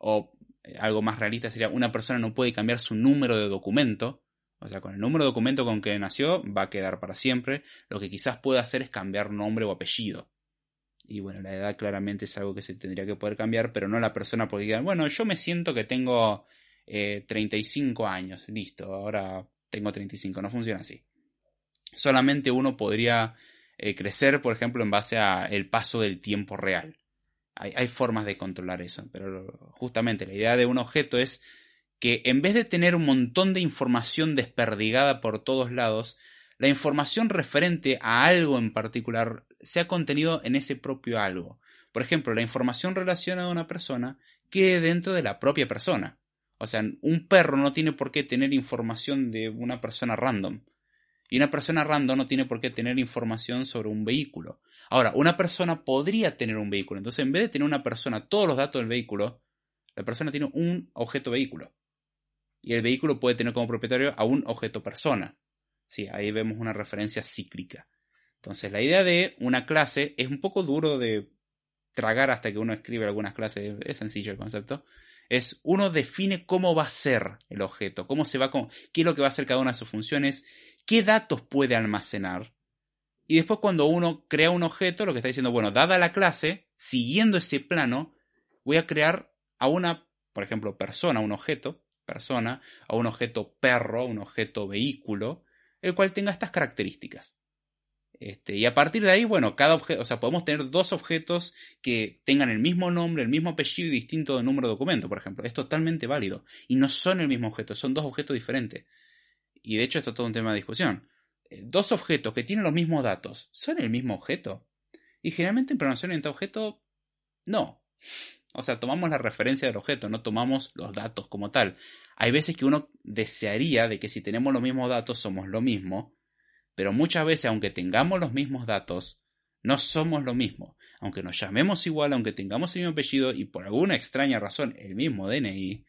[SPEAKER 1] o eh, algo más realista sería una persona no puede cambiar su número de documento, o sea, con el número de documento con que nació va a quedar para siempre, lo que quizás puede hacer es cambiar nombre o apellido. Y bueno, la edad claramente es algo que se tendría que poder cambiar, pero no la persona porque diga, bueno, yo me siento que tengo 35 eh, años, listo, ahora tengo 35, no funciona así. Solamente uno podría eh, crecer, por ejemplo, en base al paso del tiempo real. Hay, formas de controlar eso, pero justamente la idea de un objeto es que en vez de tener un montón de información desperdigada por todos lados, la información referente a algo en particular sea contenido en ese propio algo. Por ejemplo, la información relacionada a una persona quede dentro de la propia persona. O sea, un perro no tiene por qué tener información de una persona random. Y una persona random no tiene por qué tener información sobre un vehículo. Ahora, una persona podría tener un vehículo. Entonces, en vez de tener una persona todos los datos del vehículo, la persona tiene un objeto vehículo. Y el vehículo puede tener como propietario a un objeto persona. Sí, ahí vemos una referencia cíclica. Entonces, la idea de una clase es un poco duro de tragar hasta que uno escribe algunas clases. Es sencillo el concepto. Es uno define cómo va a ser el objeto, cómo se va, qué es lo que va a hacer cada una de sus funciones qué datos puede almacenar. Y después cuando uno crea un objeto, lo que está diciendo, bueno, dada la clase, siguiendo ese plano, voy a crear a una, por ejemplo, persona, un objeto, persona, a un objeto perro, un objeto vehículo, el cual tenga estas características. Este, y a partir de ahí, bueno, cada objeto, o sea, podemos tener dos objetos que tengan el mismo nombre, el mismo apellido y distinto número de documento, por ejemplo. Es totalmente válido. Y no son el mismo objeto, son dos objetos diferentes y de hecho esto es todo un tema de discusión, dos objetos que tienen los mismos datos, ¿son el mismo objeto? Y generalmente en programación orientada objeto, no. O sea, tomamos la referencia del objeto, no tomamos los datos como tal. Hay veces que uno desearía de que si tenemos los mismos datos somos lo mismo, pero muchas veces aunque tengamos los mismos datos, no somos lo mismo. Aunque nos llamemos igual, aunque tengamos el mismo apellido y por alguna extraña razón el mismo DNI,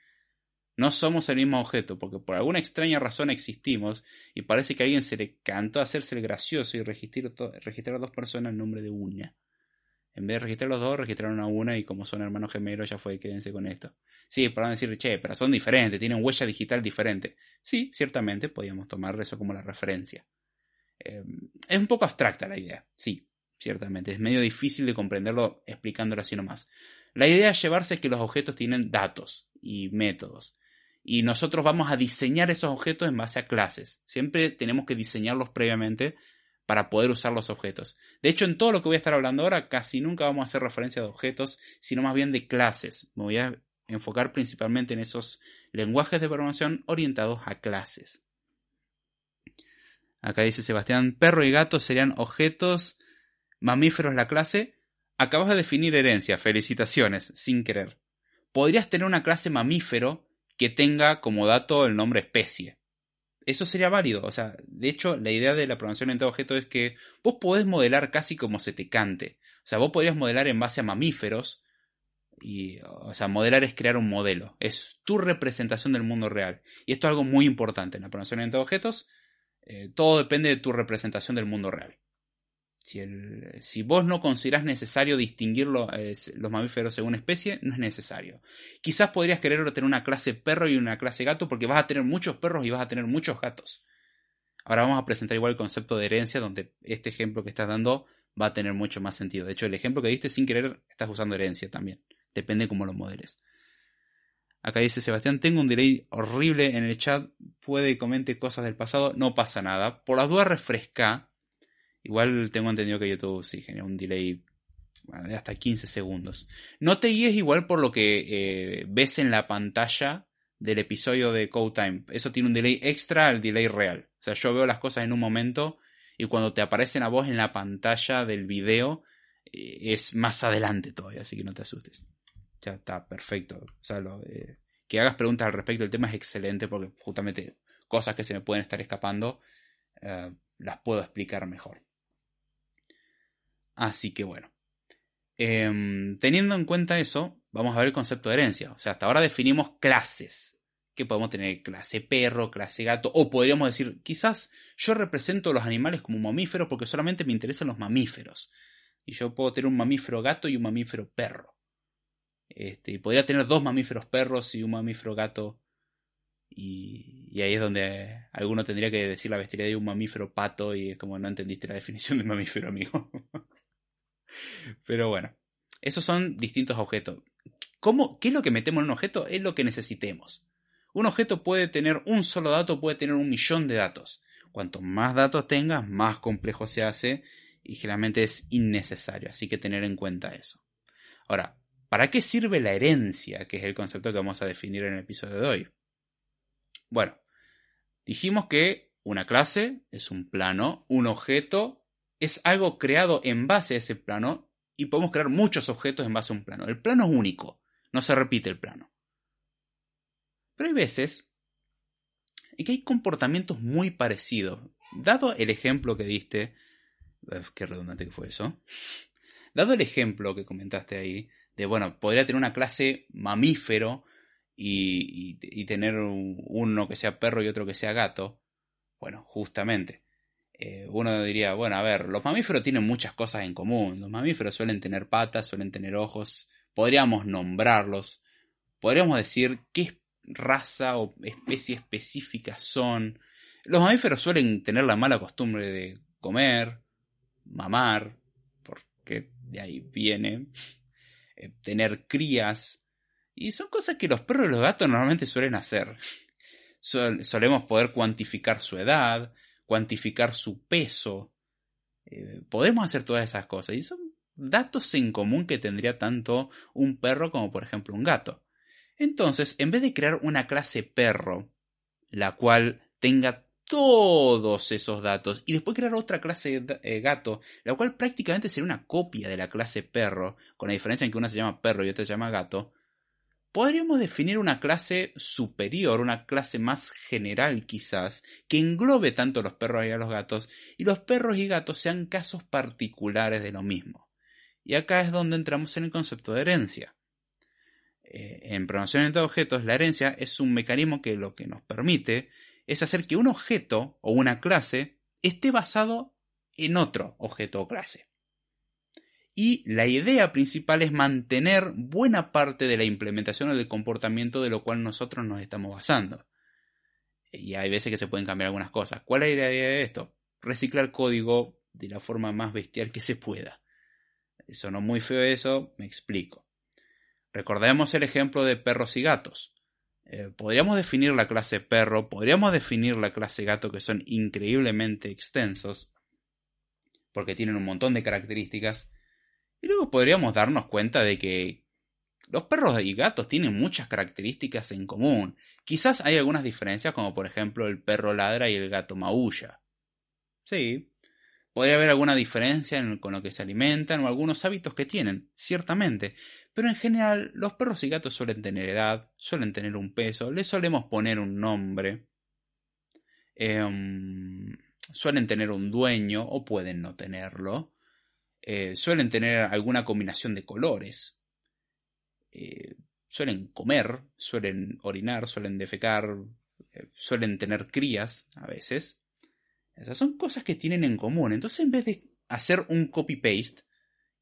[SPEAKER 1] no somos el mismo objeto, porque por alguna extraña razón existimos y parece que a alguien se le cantó hacerse el gracioso y registrar, a dos personas en nombre de una. En vez de registrar los dos, registraron a una y como son hermanos gemelos ya fue, quédense con esto. Sí, para decir, che, pero son diferentes, tienen huella digital diferente. Sí, ciertamente podríamos tomar eso como la referencia. Em, es un poco abstracta la idea, sí, ciertamente. Es medio difícil de comprenderlo explicándolo así nomás. La idea es llevarse que los objetos tienen datos y métodos y nosotros vamos a diseñar esos objetos en base a clases. Siempre tenemos que diseñarlos previamente para poder usar los objetos. De hecho, en todo lo que voy a estar hablando ahora, casi nunca vamos a hacer referencia de objetos, sino más bien de clases. Me voy a enfocar principalmente en esos lenguajes de programación orientados a clases. Acá dice Sebastián, perro y gato serían objetos mamíferos la clase. Acabas de definir herencia, felicitaciones, sin querer. Podrías tener una clase mamífero que tenga como dato el nombre especie. Eso sería válido. O sea, de hecho, la idea de la programación en objeto es que vos podés modelar casi como se te cante. O sea, vos podrías modelar en base a mamíferos. Y, o sea, modelar es crear un modelo. Es tu representación del mundo real. Y esto es algo muy importante en la programación en objetos. Eh, todo depende de tu representación del mundo real. Si, vos no considerás necesario distinguir los mamíferos según especie, no es necesario. Quizás podrías querer tener una clase perro y una clase gato porque vas a tener muchos perros y vas a tener muchos gatos. Ahora vamos a presentar igual el concepto de herencia, donde este ejemplo que estás dando va a tener mucho más sentido. De hecho, el ejemplo que diste sin querer estás usando herencia también. Depende cómo lo modeles. Acá dice Sebastián, tengo un delay horrible en el chat. Puede comente cosas del pasado. No pasa nada. Por las dudas refresca Igual tengo entendido que YouTube sí genera un delay de hasta 15 segundos. No te guíes igual por lo que eh, ves en la pantalla del episodio de Code Time. Eso tiene un delay extra al delay real. O sea, yo veo las cosas en un momento y cuando te aparecen a vos en la pantalla del video eh, es más adelante todavía, así que no te asustes. Ya está, perfecto. O sea, lo, que hagas preguntas al respecto del tema es excelente porque justamente cosas que se me pueden estar escapando eh, las puedo explicar mejor. Así que bueno. Em, teniendo en cuenta eso, vamos a ver el concepto de herencia. O sea, hasta ahora definimos clases. Que podemos tener clase perro, clase gato, o podríamos decir, quizás yo represento los animales como mamíferos porque solamente me interesan los mamíferos. Y yo puedo tener un mamífero gato y un mamífero perro. Este, podría tener dos mamíferos perros y un mamífero gato. Y, y, ahí es donde alguno tendría que decir la bestialidad de un mamífero pato y es como no entendiste la definición de mamífero, amigo. Pero bueno, esos son distintos objetos. ¿Cómo, ¿Qué es lo que metemos en un objeto? Es lo que necesitemos. Un objeto puede tener un solo dato, puede tener un millón de datos. Cuanto más datos tengas, más complejo se hace y generalmente es innecesario. Así que tener en cuenta eso. Ahora, ¿para qué sirve la herencia? Que es el concepto que vamos a definir en el episodio de hoy. Bueno, dijimos que una clase es un plano, un objeto es algo creado en base a ese plano y podemos crear muchos objetos en base a un plano. El plano es único, no se repite el plano. Pero hay veces en que hay comportamientos muy parecidos. Dado el ejemplo que diste, qué redundante que fue eso. Dado el ejemplo que comentaste ahí, de bueno, podría tener una clase mamífero y, y tener uno que sea perro y otro que sea gato. Bueno, justamente eh, uno diría, bueno, a ver, los mamíferos tienen muchas cosas en común. Los mamíferos suelen tener patas, suelen tener ojos. Podríamos nombrarlos. Podríamos decir qué raza o especie específica son. Los mamíferos suelen tener la mala costumbre de comer, mamar, porque de ahí viene, eh, tener crías. Y son cosas que los perros y los gatos normalmente suelen hacer. solemos poder cuantificar su edad, cuantificar su peso. Eh, podemos hacer todas esas cosas y son datos en común que tendría tanto un perro como por ejemplo un gato. Entonces, en vez de crear una clase perro, la cual tenga todos esos datos y después crear otra clase eh, gato, la cual prácticamente sería una copia de la clase perro, con la diferencia en que una se llama perro y otra se llama gato, podríamos definir una clase superior, una clase más general quizás, que englobe tanto a los perros y a los gatos, y los perros y gatos sean casos particulares de lo mismo. Y acá es donde entramos en el concepto de herencia. Eh, en programación de objetos, la herencia es un mecanismo que lo que nos permite es hacer que un objeto o una clase esté basado en otro objeto o clase y la idea principal es mantener buena parte de la implementación o del comportamiento de lo cual nosotros nos estamos basando. Y hay veces que se pueden cambiar algunas cosas. ¿Cuál es la idea de esto? Reciclar código de la forma más bestial que se pueda. Sonó muy feo eso, me explico. Recordemos el ejemplo de perros y gatos. Eh, podríamos definir la clase perro, podríamos definir la clase gato que son increíblemente extensos, porque tienen un montón de características, y luego podríamos darnos cuenta de que los perros y gatos tienen muchas características en común. Quizás hay algunas diferencias, como por ejemplo el perro ladra y el gato maulla. Sí, podría haber alguna diferencia con lo que se alimentan o algunos hábitos que tienen, ciertamente, pero en general los perros y gatos suelen tener edad, suelen tener un peso, les solemos poner un nombre, em, suelen tener un dueño o pueden no tenerlo, eh, suelen tener alguna combinación de colores, eh, suelen comer, suelen orinar, suelen defecar, eh, suelen tener crías a veces. Esas son cosas que tienen en común. Entonces, en vez de hacer un copy-paste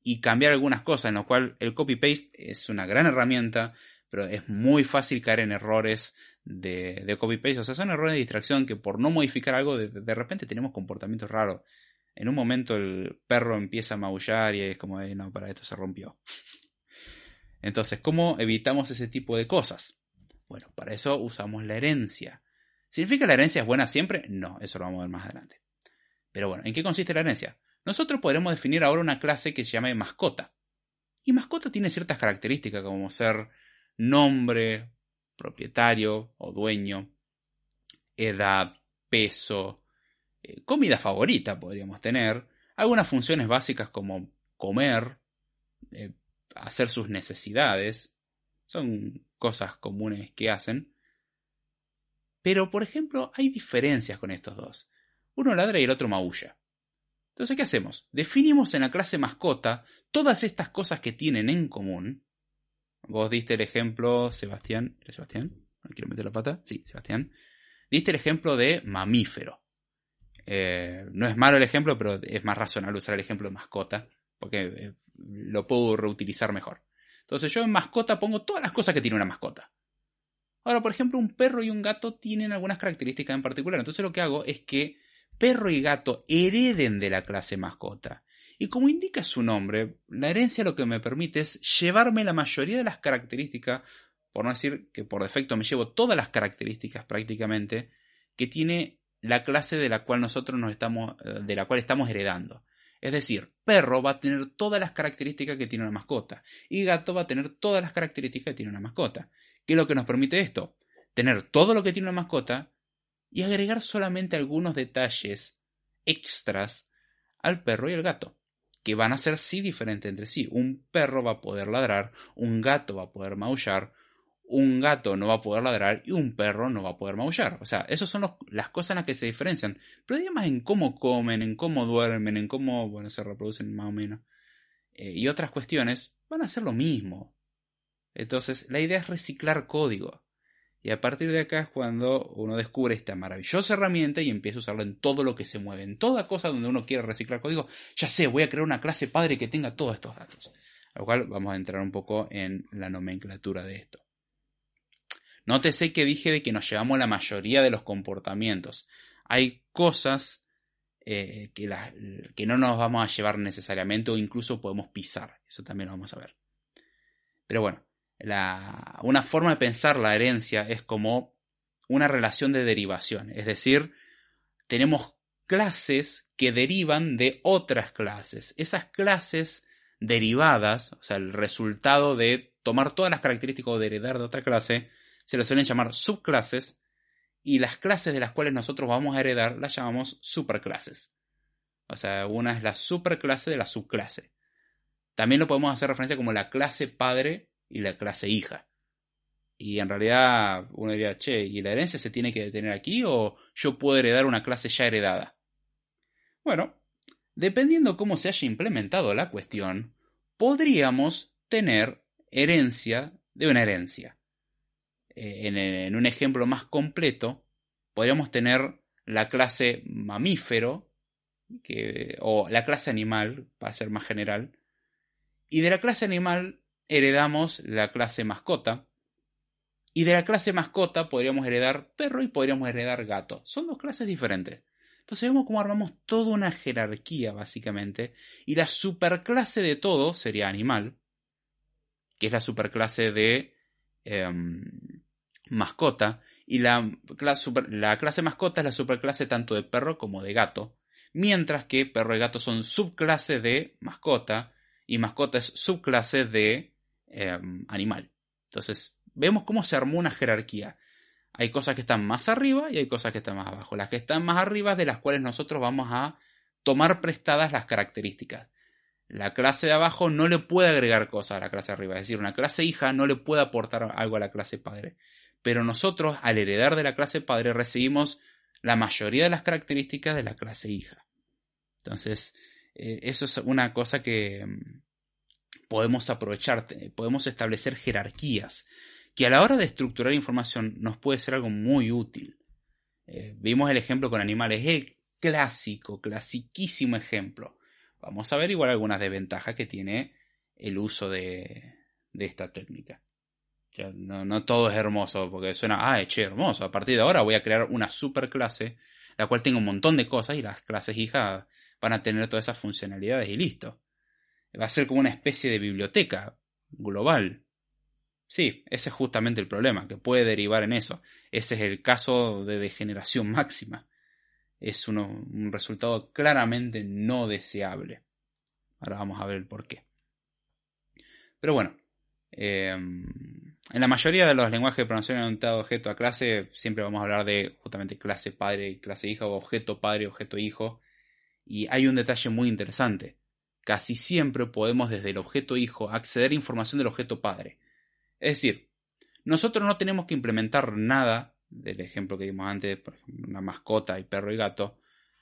[SPEAKER 1] y cambiar algunas cosas, en lo cual el copy-paste es una gran herramienta, pero es muy fácil caer en errores de, copy-paste. O sea, son errores de distracción que por no modificar algo, de, repente tenemos comportamientos raros. En un momento el perro empieza a maullar y es como, no, para esto se rompió. Entonces, ¿cómo evitamos ese tipo de cosas? Bueno, para eso usamos la herencia. ¿Significa que la herencia es buena siempre? No, eso lo vamos a ver más adelante. Pero bueno, ¿en qué consiste la herencia? Nosotros podremos definir ahora una clase que se llama mascota. Y mascota tiene ciertas características como ser nombre, propietario o dueño, edad, peso, eh, comida favorita podríamos tener, algunas funciones básicas como comer, eh, hacer sus necesidades, son cosas comunes que hacen. Pero, por ejemplo, hay diferencias con estos dos. Uno ladra y el otro maulla. Entonces, ¿qué hacemos? Definimos en la clase mascota todas estas cosas que tienen en común. Vos diste el ejemplo, Sebastián. ¿Era Sebastián? ¿No quiero meter la pata? Sí, Sebastián. Diste el ejemplo de mamífero. Eh, no es malo el ejemplo, pero es más razonable usar el ejemplo de mascota, porque eh, lo puedo reutilizar mejor. Entonces yo en mascota pongo todas las cosas que tiene una mascota. Ahora, por ejemplo, un perro y un gato tienen algunas características en particular. Entonces lo que hago es que perro y gato hereden de la clase mascota. Y como indica su nombre, la herencia lo que me permite es llevarme la mayoría de las características, por no decir que por defecto me llevo todas las características prácticamente, que tiene la clase de la cual nosotros nos estamos, eh, de la cual estamos heredando. Es decir, perro va a tener todas las características que tiene una mascota y gato va a tener todas las características que tiene una mascota. ¿Qué es lo que nos permite esto? Tener todo lo que tiene una mascota y agregar solamente algunos detalles extras al perro y al gato, que van a ser sí diferentes entre sí. Un perro va a poder ladrar, un gato va a poder maullar, un gato no va a poder ladrar y un perro no va a poder maullar. O sea, esas son las cosas en las que se diferencian. Pero además en cómo comen, en cómo duermen, en cómo bueno, se reproducen más o menos. Eh, y otras cuestiones van a ser lo mismo. Entonces, la idea es reciclar código. Y a partir de acá es cuando uno descubre esta maravillosa herramienta y empieza a usarlo en todo lo que se mueve. En toda cosa donde uno quiere reciclar código, ya sé, voy a crear una clase padre que tenga todos estos datos. A lo cual vamos a entrar un poco en la nomenclatura de esto. Nótese que dije de que nos llevamos la mayoría de los comportamientos. Hay cosas eh, que, no nos vamos a llevar necesariamente o incluso podemos pisar. Eso también lo vamos a ver. Pero bueno, una forma de pensar la herencia es como una relación de derivación. Es decir, tenemos clases que derivan de otras clases. Esas clases derivadas, o sea, el resultado de tomar todas las características o de heredar de otra clase, se le suelen llamar subclases y las clases de las cuales nosotros vamos a heredar las llamamos superclases. O sea, una es la superclase de la subclase. También lo podemos hacer referencia como la clase padre y la clase hija. Y en realidad uno diría, che, ¿y la herencia se tiene que detener aquí o yo puedo heredar una clase ya heredada? Bueno, dependiendo cómo se haya implementado la cuestión, podríamos tener herencia de una herencia. Eh, en, un ejemplo más completo, podríamos tener la clase mamífero, o la clase animal, para ser más general, y de la clase animal heredamos la clase mascota, y de la clase mascota podríamos heredar perro y podríamos heredar gato. Son dos clases diferentes. Entonces vemos cómo armamos toda una jerarquía, básicamente, y la superclase de todo sería animal, que es la superclase de em, mascota y la, la clase mascota es la superclase tanto de perro como de gato, mientras que perro y gato son subclase de mascota y mascota es subclase de em, animal. Entonces, vemos cómo se armó una jerarquía. Hay cosas que están más arriba y hay cosas que están más abajo. Las que están más arriba de las cuales nosotros vamos a tomar prestadas las características. La clase de abajo no le puede agregar cosas a la clase de arriba. Es decir, una clase hija no le puede aportar algo a la clase padre. Pero nosotros, al heredar de la clase padre, recibimos la mayoría de las características de la clase hija. Entonces, eh, eso es una cosa que mm, podemos aprovechar, podemos establecer jerarquías, que a la hora de estructurar información nos puede ser algo muy útil. Eh, vimos el ejemplo con animales, el clásico, clasiquísimo ejemplo. Vamos a ver igual algunas desventajas que tiene el uso de, esta técnica. No, no, todo es hermoso, porque suena, ah, che, hermoso. A partir de ahora voy a crear una super clase, la cual tenga un montón de cosas y las clases hijas van a tener todas esas funcionalidades y listo. Va a ser como una especie de biblioteca global. Sí, ese es justamente el problema, que puede derivar en eso. Ese es el caso de degeneración máxima. Es un resultado claramente no deseable. Ahora vamos a ver el por qué. Pero bueno, em, en la mayoría de los lenguajes de programación orientado objeto a clase, siempre vamos a hablar de justamente clase padre y clase hija, o objeto padre, objeto hijo. Y hay un detalle muy interesante. Casi siempre podemos desde el objeto hijo acceder a información del objeto padre. Es decir, nosotros no tenemos que implementar nada del ejemplo que dimos antes, por ejemplo, una mascota y perro y gato.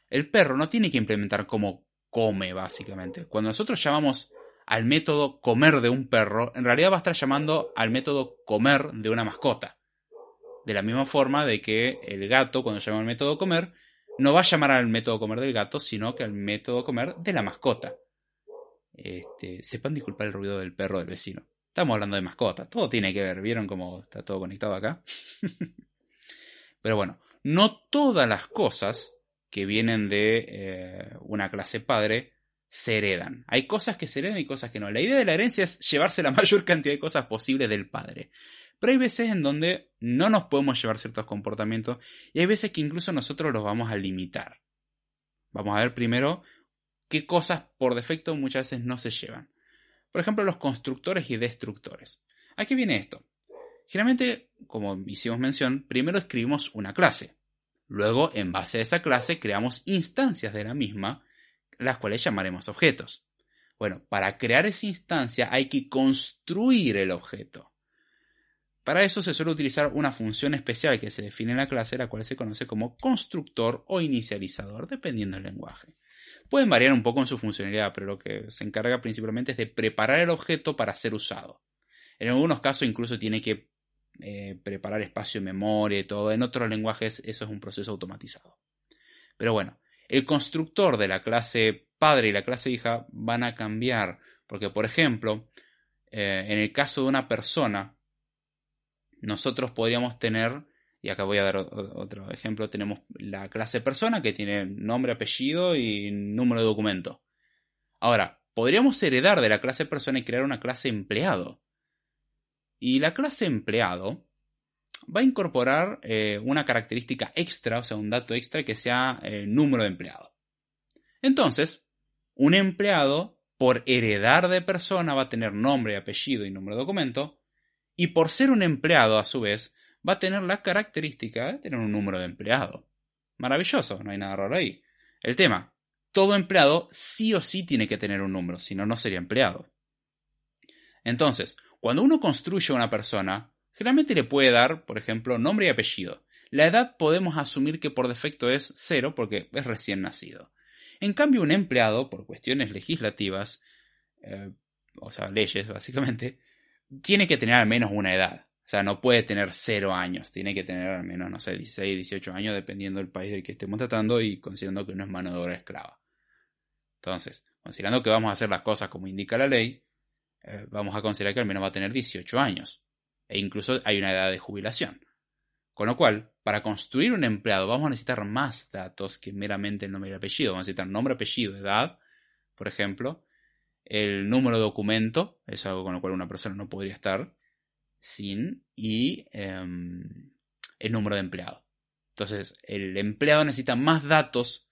[SPEAKER 1] El perro no tiene que implementar cómo come, básicamente. Cuando nosotros llamamos al método comer de un perro, en realidad va a estar llamando al método comer de una mascota. De la misma forma de que el gato, cuando llama al método comer, no va a llamar al método comer del gato, sino que al método comer de la mascota. Este, sepan disculpar el ruido del perro del vecino. Estamos hablando de mascotas, todo tiene que ver, ¿vieron cómo está todo conectado acá? Pero bueno, no todas las cosas que vienen de eh, una clase padre se heredan. Hay cosas que se heredan y cosas que no. La idea de la herencia es llevarse la mayor cantidad de cosas posibles del padre. Pero hay veces en donde no nos podemos llevar ciertos comportamientos y hay veces que incluso nosotros los vamos a limitar. Vamos a ver primero qué cosas por defecto muchas veces no se llevan. Por ejemplo, los constructores y destructores. ¿A qué viene esto? Generalmente, como hicimos mención, primero escribimos una clase. Luego, en base a esa clase, creamos instancias de la misma, las cuales llamaremos objetos. Bueno, para crear esa instancia hay que construir el objeto. Para eso se suele utilizar una función especial que se define en la clase, la cual se conoce como constructor o inicializador, dependiendo del lenguaje. Pueden variar un poco en su funcionalidad, pero lo que se encarga principalmente es de preparar el objeto para ser usado. En algunos casos incluso tiene que eh, preparar espacio en memoria y todo. En otros lenguajes eso es un proceso automatizado. Pero bueno, el constructor de la clase padre y la clase hija van a cambiar. Porque, por ejemplo, eh, en el caso de una persona, nosotros podríamos tener, y acá voy a dar otro ejemplo, tenemos la clase persona que tiene nombre, apellido y número de documento. Ahora, podríamos heredar de la clase persona y crear una clase empleado. Y la clase empleado va a incorporar eh, una característica extra, o sea, un dato extra que sea el eh, número de empleado. Entonces, un empleado, por heredar de persona, va a tener nombre, apellido y número de documento, y por ser un empleado, a su vez, va a tener la característica de tener un número de empleado. Maravilloso, no hay nada raro ahí. El tema, todo empleado sí o sí tiene que tener un número, si no, no sería empleado. Entonces, cuando uno construye una persona, generalmente le puede dar, por ejemplo, nombre y apellido. La edad podemos asumir que por defecto es cero porque es recién nacido. En cambio, un empleado, por cuestiones legislativas, eh, o sea, leyes básicamente, tiene que tener al menos una edad. O sea, no puede tener cero años, tiene que tener al menos, no sé, 16, 18 años, dependiendo del país del que estemos tratando y considerando que no es mano de obra esclava. Entonces, considerando que vamos a hacer las cosas como indica la ley, eh, vamos a considerar que al menos va a tener 18 años. E incluso hay una edad de jubilación. Con lo cual, para construir un empleado vamos a necesitar más datos que meramente el nombre y el apellido. Vamos a necesitar nombre, apellido, edad, por ejemplo, el número de documento, es algo con lo cual una persona no podría estar sin, y em, el número de empleado. Entonces, el empleado necesita más datos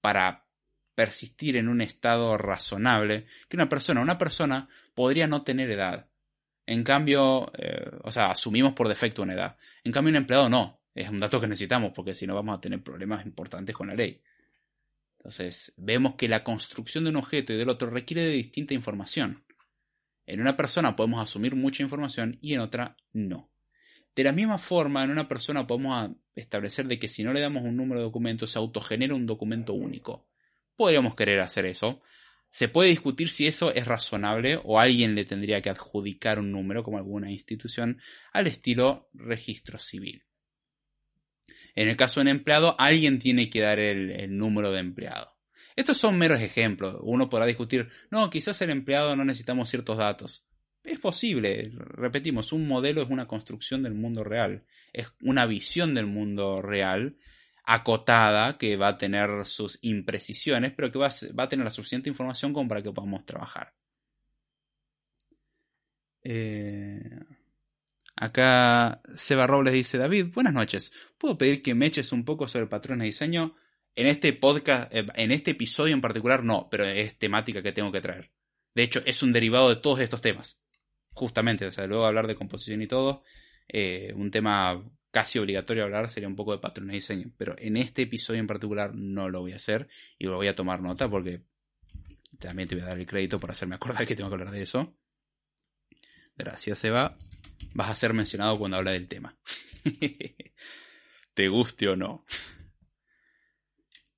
[SPEAKER 1] para persistir en un estado razonable que una persona. Una persona podría no tener edad, En cambio, eh, o sea, asumimos por defecto una edad. En cambio, un empleado no. Es un dato que necesitamos porque si no vamos a tener problemas importantes con la ley. Entonces, vemos que la construcción de un objeto y del otro requiere de distinta información. En una persona podemos asumir mucha información y en otra no. De la misma forma, en una persona podemos establecer de que si no le damos un número de documentos, se autogenera un documento único. Podríamos querer hacer eso. Se puede discutir si eso es razonable o alguien le tendría que adjudicar un número, como alguna institución, al estilo registro civil. En el caso de un empleado, alguien tiene que dar el, número de empleado. Estos son meros ejemplos. Uno podrá discutir, no, quizás el empleado no necesitamos ciertos datos. Es posible, repetimos, un modelo es una construcción del mundo real, es una visión del mundo real acotada que va a tener sus imprecisiones, pero que va a, tener la suficiente información como para que podamos trabajar. Eh, acá Seba Robles dice, David, buenas noches. ¿Puedo pedir que me eches un poco sobre patrones de diseño? En este podcast, eh, en este episodio en particular no, pero es temática que tengo que traer. De hecho, es un derivado de todos estos temas justamente, o sea, luego hablar de composición y todo, eh, un tema casi obligatorio hablar sería un poco de patrones de diseño, pero en este episodio en particular no lo voy a hacer y lo voy a tomar nota porque también te voy a dar el crédito por hacerme acordar que tengo que hablar de eso. Gracias, Eva. Vas a ser mencionado cuando habla del tema. te guste o no.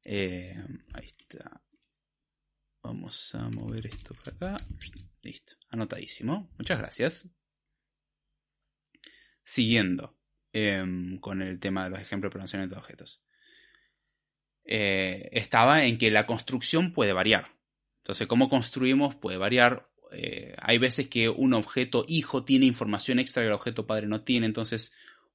[SPEAKER 1] Eh, ahí está. Vamos a mover esto por acá. Listo, anotadísimo. Muchas gracias. Siguiendo em, con el tema de los ejemplos de pronunciación de objetos. Eh, estaba en que la construcción puede variar. Entonces, cómo construimos puede variar. Eh, hay veces que un objeto hijo tiene información extra que el objeto padre no tiene. Entonces,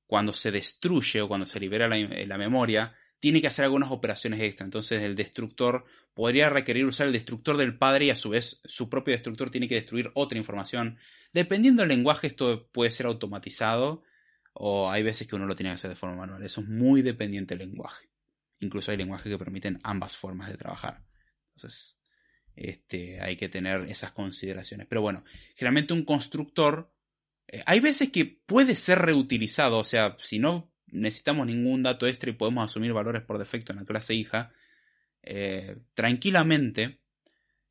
[SPEAKER 1] cuando se destruye o cuando se libera la memoria, tiene que hacer algunas operaciones extra. Entonces el destructor podría requerir usar el destructor del padre y a su vez su propio destructor tiene que destruir otra información. Dependiendo del lenguaje esto puede ser automatizado o hay veces que uno lo tiene que hacer de forma manual. Eso es muy dependiente del lenguaje. Incluso hay lenguajes que permiten ambas formas de trabajar. Entonces este, hay que tener esas consideraciones. Pero bueno, generalmente un constructor... Eh, hay veces que puede ser reutilizado, o sea, si no necesitamos ningún dato extra y podemos asumir valores por defecto en la clase hija, eh, tranquilamente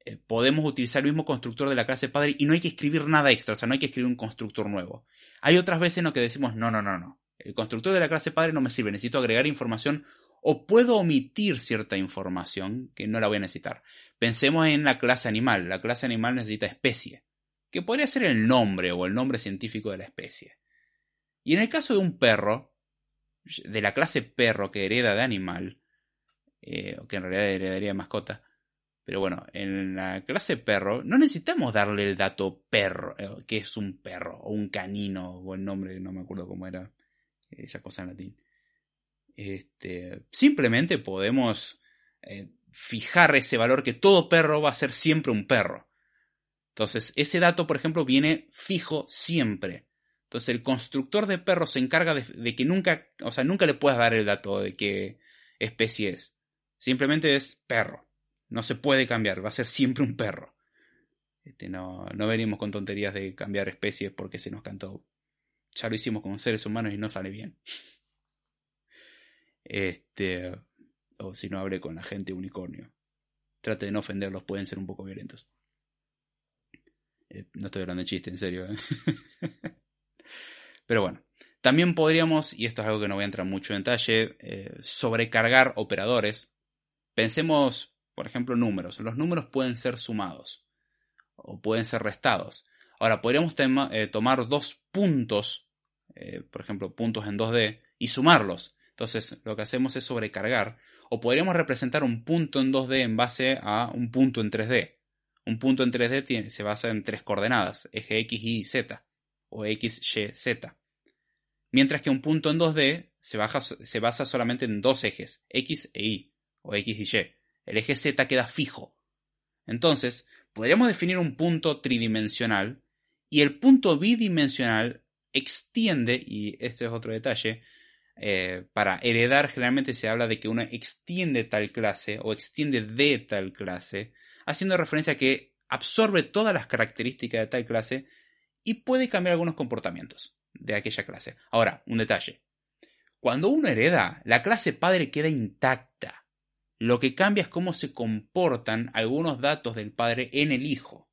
[SPEAKER 1] eh, podemos utilizar el mismo constructor de la clase padre y no hay que escribir nada extra, o sea, no hay que escribir un constructor nuevo. Hay otras veces en las que decimos, no, no, no, no, el constructor de la clase padre no me sirve, necesito agregar información o puedo omitir cierta información que no la voy a necesitar. Pensemos en la clase animal, la clase animal necesita especie, que podría ser el nombre o el nombre científico de la especie. Y en el caso de un perro, de la clase perro que hereda de animal, eh, o que en realidad heredaría de mascota, pero bueno, en la clase perro no necesitamos darle el dato perro, eh, que es un perro, o un canino, o el nombre, no me acuerdo cómo era esa cosa en latín. Este, simplemente podemos eh, fijar ese valor que todo perro va a ser siempre un perro. Entonces, ese dato, por ejemplo, viene fijo siempre. Entonces el constructor de perro se encarga de, que nunca, o sea, nunca le puedas dar el dato de qué especie es. Simplemente es perro. No se puede cambiar, va a ser siempre un perro. Este, no, no venimos con tonterías de cambiar especies porque se nos cantó. Ya lo hicimos con seres humanos y no sale bien. Este, o si no hablé con la gente unicornio. Trate de no ofenderlos, pueden ser un poco violentos. Eh, no estoy hablando de chiste, en serio. ¿eh? Pero bueno, también podríamos, y esto es algo que no voy a entrar mucho en detalle, eh, sobrecargar operadores. Pensemos, por ejemplo, números. Los números pueden ser sumados o pueden ser restados. Ahora, podríamos eh, tomar dos puntos, eh, por ejemplo, puntos en 2D, y sumarlos. Entonces, lo que hacemos es sobrecargar. O podríamos representar un punto en 2D en base a un punto en 3D. Un punto en 3D se basa en tres coordenadas, eje X, Y, Z, o X, Y, Z. Mientras que un punto en 2D se, se basa solamente en dos ejes, X e Y, o X y Y. El eje Z queda fijo. Entonces, podríamos definir un punto tridimensional y el punto bidimensional extiende, y este es otro detalle, eh, para heredar generalmente se habla de que uno extiende tal clase o extiende de tal clase, haciendo referencia a que absorbe todas las características de tal clase y puede cambiar algunos comportamientos de aquella clase. Ahora, un detalle. Cuando uno hereda, la clase padre queda intacta. Lo que cambia es cómo se comportan algunos datos del padre en el hijo.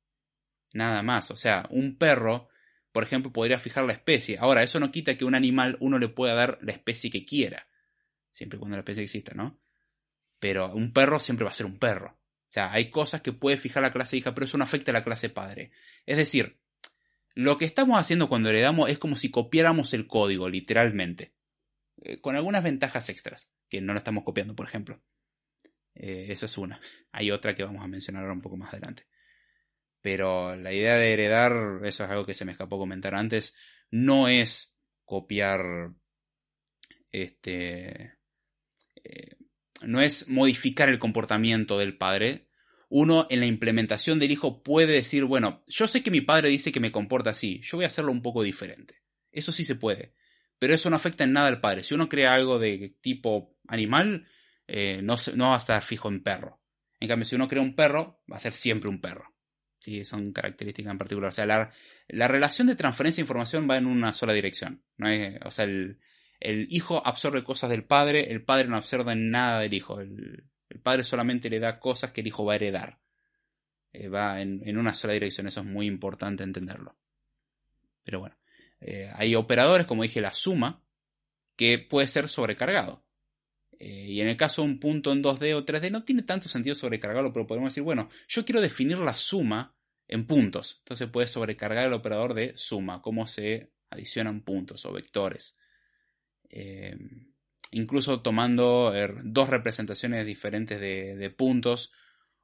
[SPEAKER 1] Nada más. O sea, un perro, por ejemplo, podría fijar la especie. Ahora, eso no quita que un animal uno le pueda dar la especie que quiera. Siempre cuando la especie exista, ¿no? Pero un perro siempre va a ser un perro. O sea, hay cosas que puede fijar la clase hija, pero eso no afecta a la clase padre. Es decir, lo que estamos haciendo cuando heredamos es como si copiáramos el código, literalmente. Eh, con algunas ventajas extras, que no lo estamos copiando, por ejemplo. Eh, esa es una. Hay otra que vamos a mencionar ahora un poco más adelante. Pero la idea de heredar, eso es algo que se me escapó comentar antes, no es copiar este eh, no es modificar el comportamiento del padre. Uno en la implementación del hijo puede decir, bueno, yo sé que mi padre dice que me comporta así, yo voy a hacerlo un poco diferente. Eso sí se puede. Pero eso no afecta en nada al padre. Si uno crea algo de tipo animal, eh, no, va a estar fijo en perro. En cambio, si uno crea un perro, va a ser siempre un perro. Sí, son características en particular. O sea, la, la relación de transferencia de información va en una sola dirección. No o sea, el, el hijo absorbe cosas del padre, el padre no absorbe nada del hijo. El, padre solamente le da cosas que el hijo va a heredar. Eh, va en, una sola dirección, eso es muy importante entenderlo. Pero bueno, eh, hay operadores, como dije, la suma, que puede ser sobrecargado. Eh, y en el caso de un punto en 2D o 3D no tiene tanto sentido sobrecargarlo, pero podemos decir, bueno, yo quiero definir la suma en puntos. Entonces puede sobrecargar el operador de suma, cómo se adicionan puntos o vectores. Eh, incluso tomando er, dos representaciones diferentes de, puntos,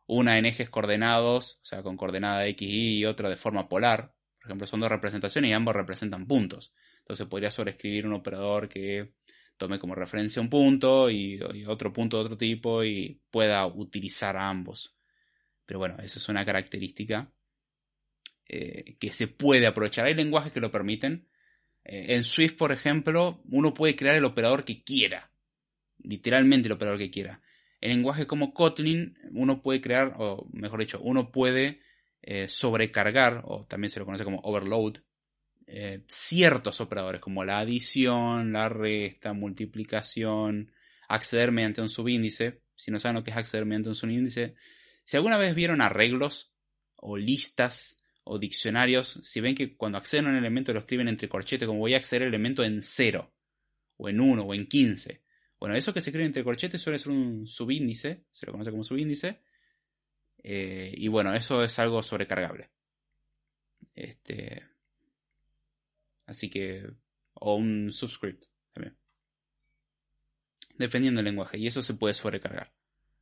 [SPEAKER 1] una en ejes coordenados, o sea, con coordenada x, y, y otra de forma polar. Por ejemplo, son dos representaciones y ambos representan puntos. Entonces podría sobreescribir un operador que tome como referencia un punto y, otro punto de otro tipo y pueda utilizar ambos. Pero bueno, esa es una característica eh, que se puede aprovechar. Hay lenguajes que lo permiten, eh, en Swift, por ejemplo, uno puede crear el operador que quiera. Literalmente el operador que quiera. En lenguajes como Kotlin, uno puede crear, o mejor dicho, uno puede eh, sobrecargar, o también se lo conoce como overload, eh, ciertos operadores como la adición, la resta, multiplicación, acceder mediante un subíndice. Si no saben lo que es acceder mediante un subíndice, si alguna vez vieron arreglos o listas o diccionarios, si ven que cuando acceden a un elemento lo escriben entre corchetes, como voy a acceder al elemento en 0, o en 1, o en 15. Bueno, eso que se escribe entre corchetes suele ser un subíndice, se lo conoce como subíndice, eh, y bueno, eso es algo sobrecargable. Este, así que, o un subscript también. Dependiendo del lenguaje, y eso se puede sobrecargar.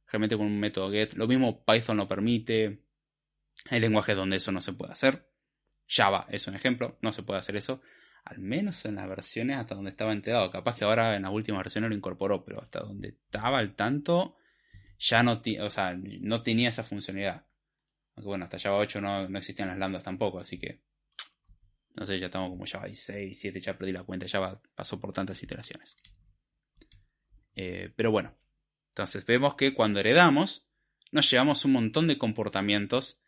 [SPEAKER 1] Realmente con un método get. Lo mismo Python lo permite. Hay lenguajes donde eso no se puede hacer. Java es un ejemplo, no se puede hacer eso. Al menos en las versiones hasta donde estaba enterado. Capaz que ahora en las últimas versiones lo incorporó, pero hasta donde estaba al tanto ya no, o sea, no tenía esa funcionalidad. Aunque bueno, hasta Java 8 no, no existían las lambdas tampoco, así que no sé, ya estamos como Java 16, 17, ya perdí la cuenta, ya pasó por tantas iteraciones. Eh, pero bueno, entonces vemos que cuando heredamos, nos llevamos un montón de comportamientos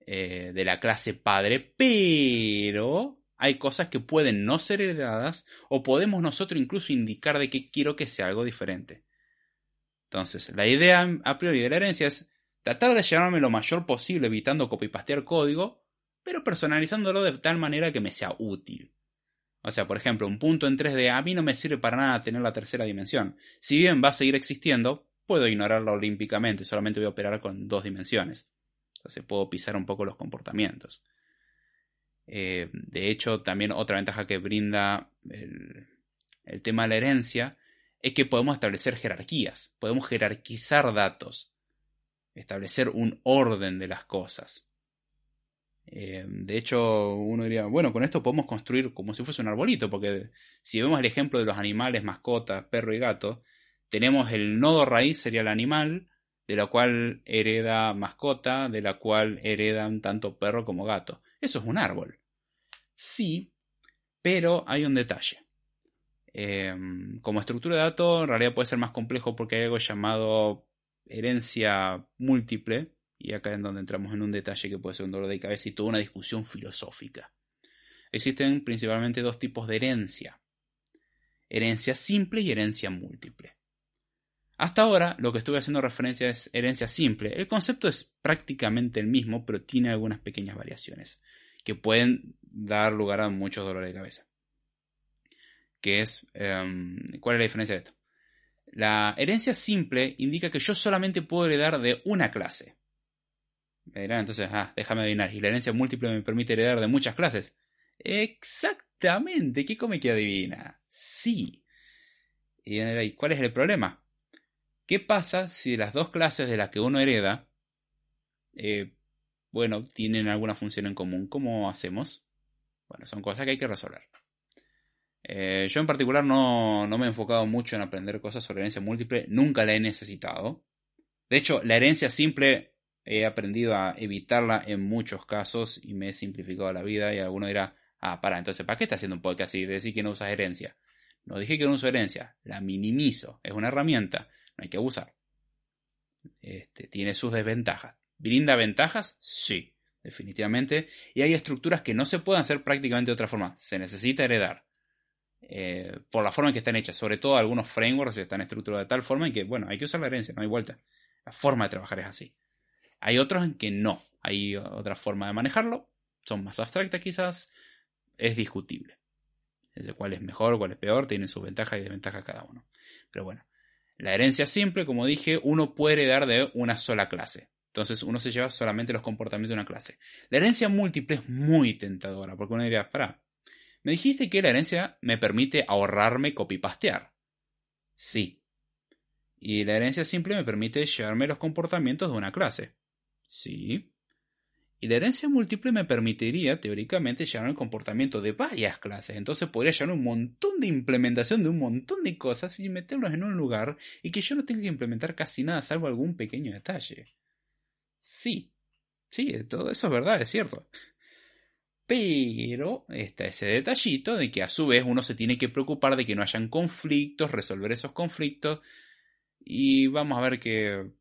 [SPEAKER 1] eh, de la clase padre, pero hay cosas que pueden no ser heredadas o podemos nosotros incluso indicar de que quiero que sea algo diferente. Entonces, la idea a priori de la herencia es tratar de llevarme lo mayor posible evitando copy-pastear código, pero personalizándolo de tal manera que me sea útil. O sea, por ejemplo, un punto en 3D a mí no me sirve para nada tener la tercera dimensión. Si bien va a seguir existiendo, puedo ignorarlo olímpicamente, solamente voy a operar con dos dimensiones. Entonces puedo pisar un poco los comportamientos. Eh, de hecho, también otra ventaja que brinda el tema de la herencia es que podemos establecer jerarquías, podemos jerarquizar datos, establecer un orden de las cosas. Eh, de hecho, uno diría, bueno, con esto podemos construir como si fuese un arbolito, porque si vemos el ejemplo de los animales, mascotas, perro y gato, tenemos el nodo raíz, sería el animal, de la cual hereda mascota, de la cual heredan tanto perro como gato. Eso es un árbol. Sí, pero hay un detalle. Em, como estructura de datos, en realidad puede ser más complejo porque hay algo llamado herencia múltiple, y acá es donde entramos en un detalle que puede ser un dolor de cabeza y toda una discusión filosófica. existen principalmente dos tipos de herencia. Herencia simple y herencia múltiple. Hasta ahora lo que estuve haciendo referencia es herencia simple. El concepto es prácticamente el mismo, pero tiene algunas pequeñas variaciones que pueden dar lugar a muchos dolores de cabeza. ¿Qué es, em, ¿Cuál es la diferencia de esto? La herencia simple indica que yo solamente puedo heredar de una clase. Me dirán entonces, ah, déjame adivinar. ¿Y la herencia múltiple me permite heredar de muchas clases? Exactamente, ¿qué come que adivina? Sí. ¿Y cuál es el problema? ¿Qué pasa si las dos clases de las que uno hereda, eh, bueno, tienen alguna función en común? ¿Cómo hacemos? Bueno, son cosas que hay que resolver. Eh, yo en particular no, no, me he enfocado mucho en aprender cosas sobre herencia múltiple, nunca la he necesitado. De hecho, la herencia simple he aprendido a evitarla en muchos casos y me he simplificado la vida y alguno dirá, ah, para, entonces, ¿para qué estás haciendo un podcast así? Decir que no usas herencia. No dije que no uso herencia, la minimizo, es una herramienta, no hay que abusar. Este, tiene sus desventajas. ¿Brinda ventajas? Sí, definitivamente. Y hay estructuras que no se pueden hacer prácticamente de otra forma. Se necesita heredar. Eh, por la forma en que están hechas. Sobre todo algunos frameworks están estructurados de tal forma en que, bueno, hay que usar la herencia, no hay vuelta. La forma de trabajar es así. Hay otros en que no. Hay otra forma de manejarlo. Son más abstractas quizás. Es discutible. Ese cuál es mejor, cuál es peor. Tienen sus ventajas y desventajas cada uno. Pero bueno. La herencia simple, como dije, uno puede heredar de una sola clase. Entonces uno se lleva solamente los comportamientos de una clase. La herencia múltiple es muy tentadora, porque uno diría, para, me dijiste que la herencia me permite ahorrarme copy-pastear. Sí. Y la herencia simple me permite llevarme los comportamientos de una clase. Sí. Y la herencia múltiple me permitiría, teóricamente, llevar el comportamiento de varias clases. Entonces podría llevar un montón de implementación de un montón de cosas y meterlos en un lugar y que yo no tenga que implementar casi nada salvo algún pequeño detalle. Sí. Sí, todo eso es verdad, es cierto. Pero está ese detallito de que a su vez uno se tiene que preocupar de que no hayan conflictos, resolver esos conflictos. Y vamos a ver que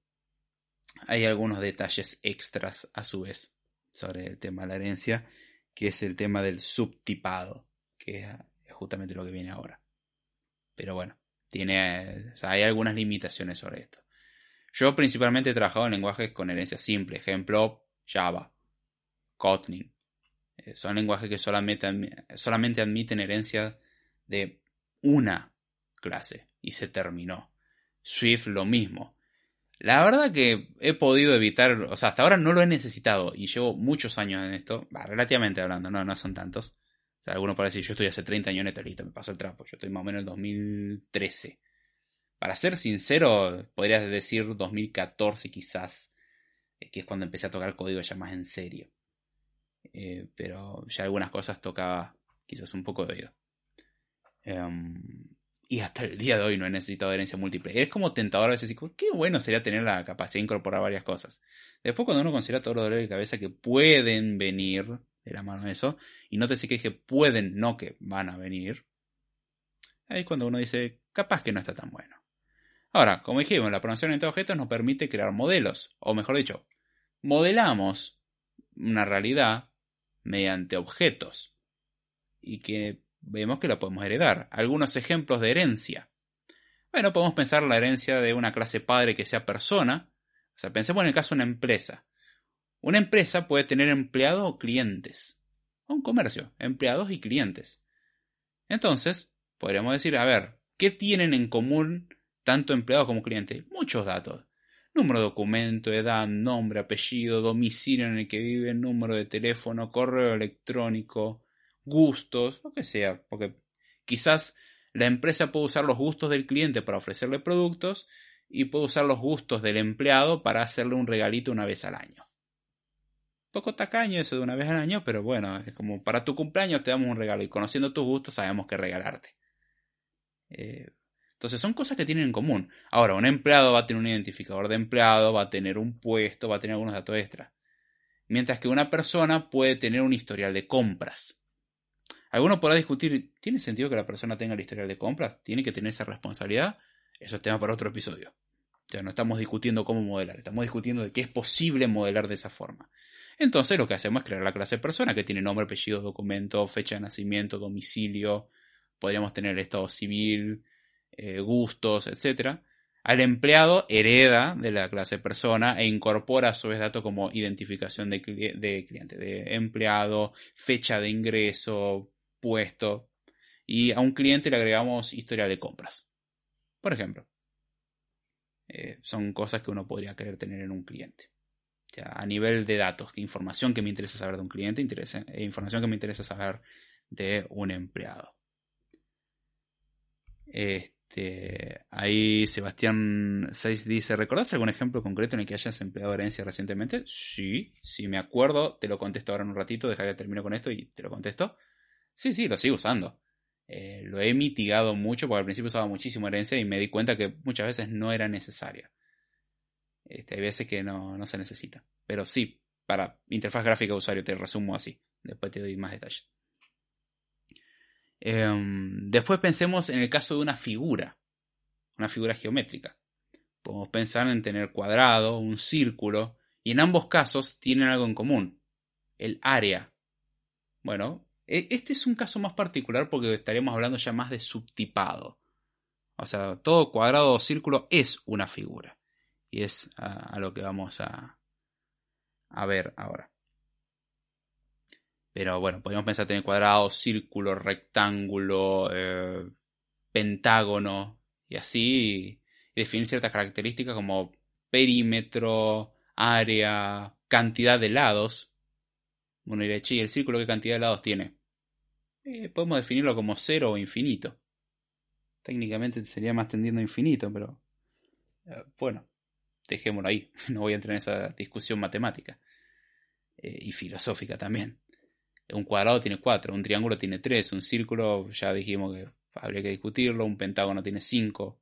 [SPEAKER 1] hay algunos detalles extras a su vez sobre el tema de la herencia, que es el tema del subtipado, que es justamente lo que viene ahora. Pero bueno, tiene, hay algunas limitaciones sobre esto. Yo principalmente he trabajado en lenguajes con herencia simple, ejemplo Java, Kotlin, eh, son lenguajes que solamente, solamente admiten herencia de una clase y se terminó. Swift lo mismo. La verdad que he podido evitar, o sea, hasta ahora no lo he necesitado y llevo muchos años en esto, relativamente hablando, no, no son tantos. O sea, alguno puede decir, yo estoy hace 30 años en esto, listo, me pasó el trapo, yo estoy más o menos en el 2013. Para ser sincero, podrías decir 2014 quizás, eh, que es cuando empecé a tocar código ya más en serio. Eh, pero ya algunas cosas tocaba quizás un poco de oído. Em, y hasta el día de hoy no he necesitado herencia múltiple. Es como tentador a veces decir, qué bueno sería tener la capacidad de incorporar varias cosas. Después cuando uno considera todos los dolores de cabeza que pueden venir de la mano de eso, y no te sé que pueden, no que van a venir, ahí es cuando uno dice, capaz que no está tan bueno. Ahora, como dijimos, la programación en objetos nos permite crear modelos, o mejor dicho, modelamos una realidad mediante objetos y que vemos que lo podemos heredar. Algunos ejemplos de herencia. Bueno, podemos pensar la herencia de una clase padre que sea persona. O sea, pensemos en el caso de una empresa. Una empresa puede tener empleados o clientes. O un comercio, empleados y clientes. Entonces, podríamos decir, a ver, ¿qué tienen en común tanto empleados como clientes? Muchos datos número de documento, edad, nombre, apellido, domicilio en el que vive, número de teléfono, correo electrónico, gustos, lo que sea, porque quizás la empresa puede usar los gustos del cliente para ofrecerle productos y puede usar los gustos del empleado para hacerle un regalito una vez al año. Poco tacaño eso de una vez al año, pero bueno, es como para tu cumpleaños te damos un regalo y conociendo tus gustos sabemos qué regalarte. Eh, entonces son cosas que tienen en común. Ahora, un empleado va a tener un identificador de empleado, va a tener un puesto, va a tener algunos datos extra. Mientras que una persona puede tener un historial de compras. Alguno podrá discutir, ¿tiene sentido que la persona tenga el historial de compras? ¿Tiene que tener esa responsabilidad? Eso es tema para otro episodio. O sea, no estamos discutiendo cómo modelar, estamos discutiendo de que es posible modelar de esa forma. Entonces lo que hacemos es crear la clase persona que tiene nombre, apellido, documento, fecha de nacimiento, domicilio, podríamos tener estado civil, eh, gustos, etc. Al empleado hereda de la clase persona e incorpora a su vez datos como identificación de, de cliente, de empleado, fecha de ingreso, Y a un cliente le agregamos historia de compras. Por ejemplo. Eh, son cosas que uno podría querer tener en un cliente. a nivel de datos, que información que me interesa saber de un cliente, interesa, e información que me interesa saber de un empleado. Este, ahí Sebastián 6 dice, ¿recordás algún ejemplo concreto en el que hayas empleado herencia recientemente? Sí, sí me acuerdo, te lo contesto ahora en un ratito, deja que termino con esto y te lo contesto. Sí, sí, lo sigo usando. Eh, lo he mitigado mucho porque al principio usaba muchísimo herencia y me di cuenta que muchas veces no era necesaria. Este, hay veces que no, se necesita. Pero sí, para interfaz gráfica de usuario te resumo así. Después te doy más detalles. Em, después pensemos en el caso de una figura. Una figura geométrica. Podemos pensar en tener cuadrado, un círculo. Y en ambos casos tienen algo en común. El área. Bueno, este es un caso más particular porque estaríamos hablando ya más de subtipado. O sea, todo cuadrado o círculo es una figura. Y es a, lo que vamos a, a ver ahora. Pero bueno, podríamos pensar en cuadrado, círculo, rectángulo, eh, pentágono y así. Definir ciertas características como perímetro, área, cantidad de lados. Bueno, diré, ¿y el círculo qué cantidad de lados tiene? Eh, podemos definirlo como cero o infinito. Técnicamente sería más tendiendo a infinito, pero eh, bueno, dejémoslo ahí. No voy a entrar en esa discusión matemática eh, y filosófica también. Un cuadrado tiene cuatro, un triángulo tiene tres, un círculo ya dijimos que habría que discutirlo, un pentágono tiene cinco,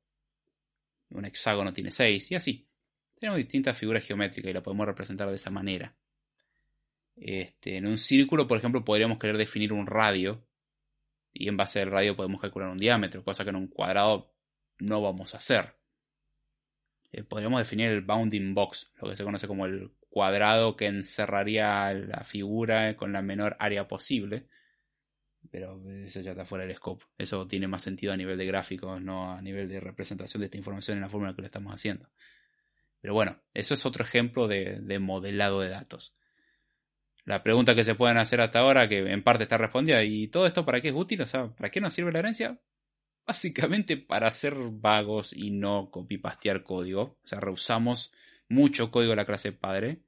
[SPEAKER 1] un hexágono tiene seis y así. Tenemos distintas figuras geométricas y la podemos representar de esa manera. Este, en un círculo, por ejemplo, podríamos querer definir un radio y en base al radio podemos calcular un diámetro, cosa que en un cuadrado no vamos a hacer. Eh, podríamos definir el bounding box, lo que se conoce como el cuadrado que encerraría la figura con la menor área posible. Pero eso ya está fuera del scope. Eso tiene más sentido a nivel de gráficos, no a nivel de representación de esta información en la forma en la que lo estamos haciendo. Pero bueno, eso es otro ejemplo de modelado de datos la pregunta que se pueden hacer hasta ahora, que en parte está respondida, ¿y todo esto para qué es útil? O sea, ¿para qué nos sirve la herencia? Básicamente para ser vagos y no copy-pastear código. O sea, reusamos mucho código de la clase padre.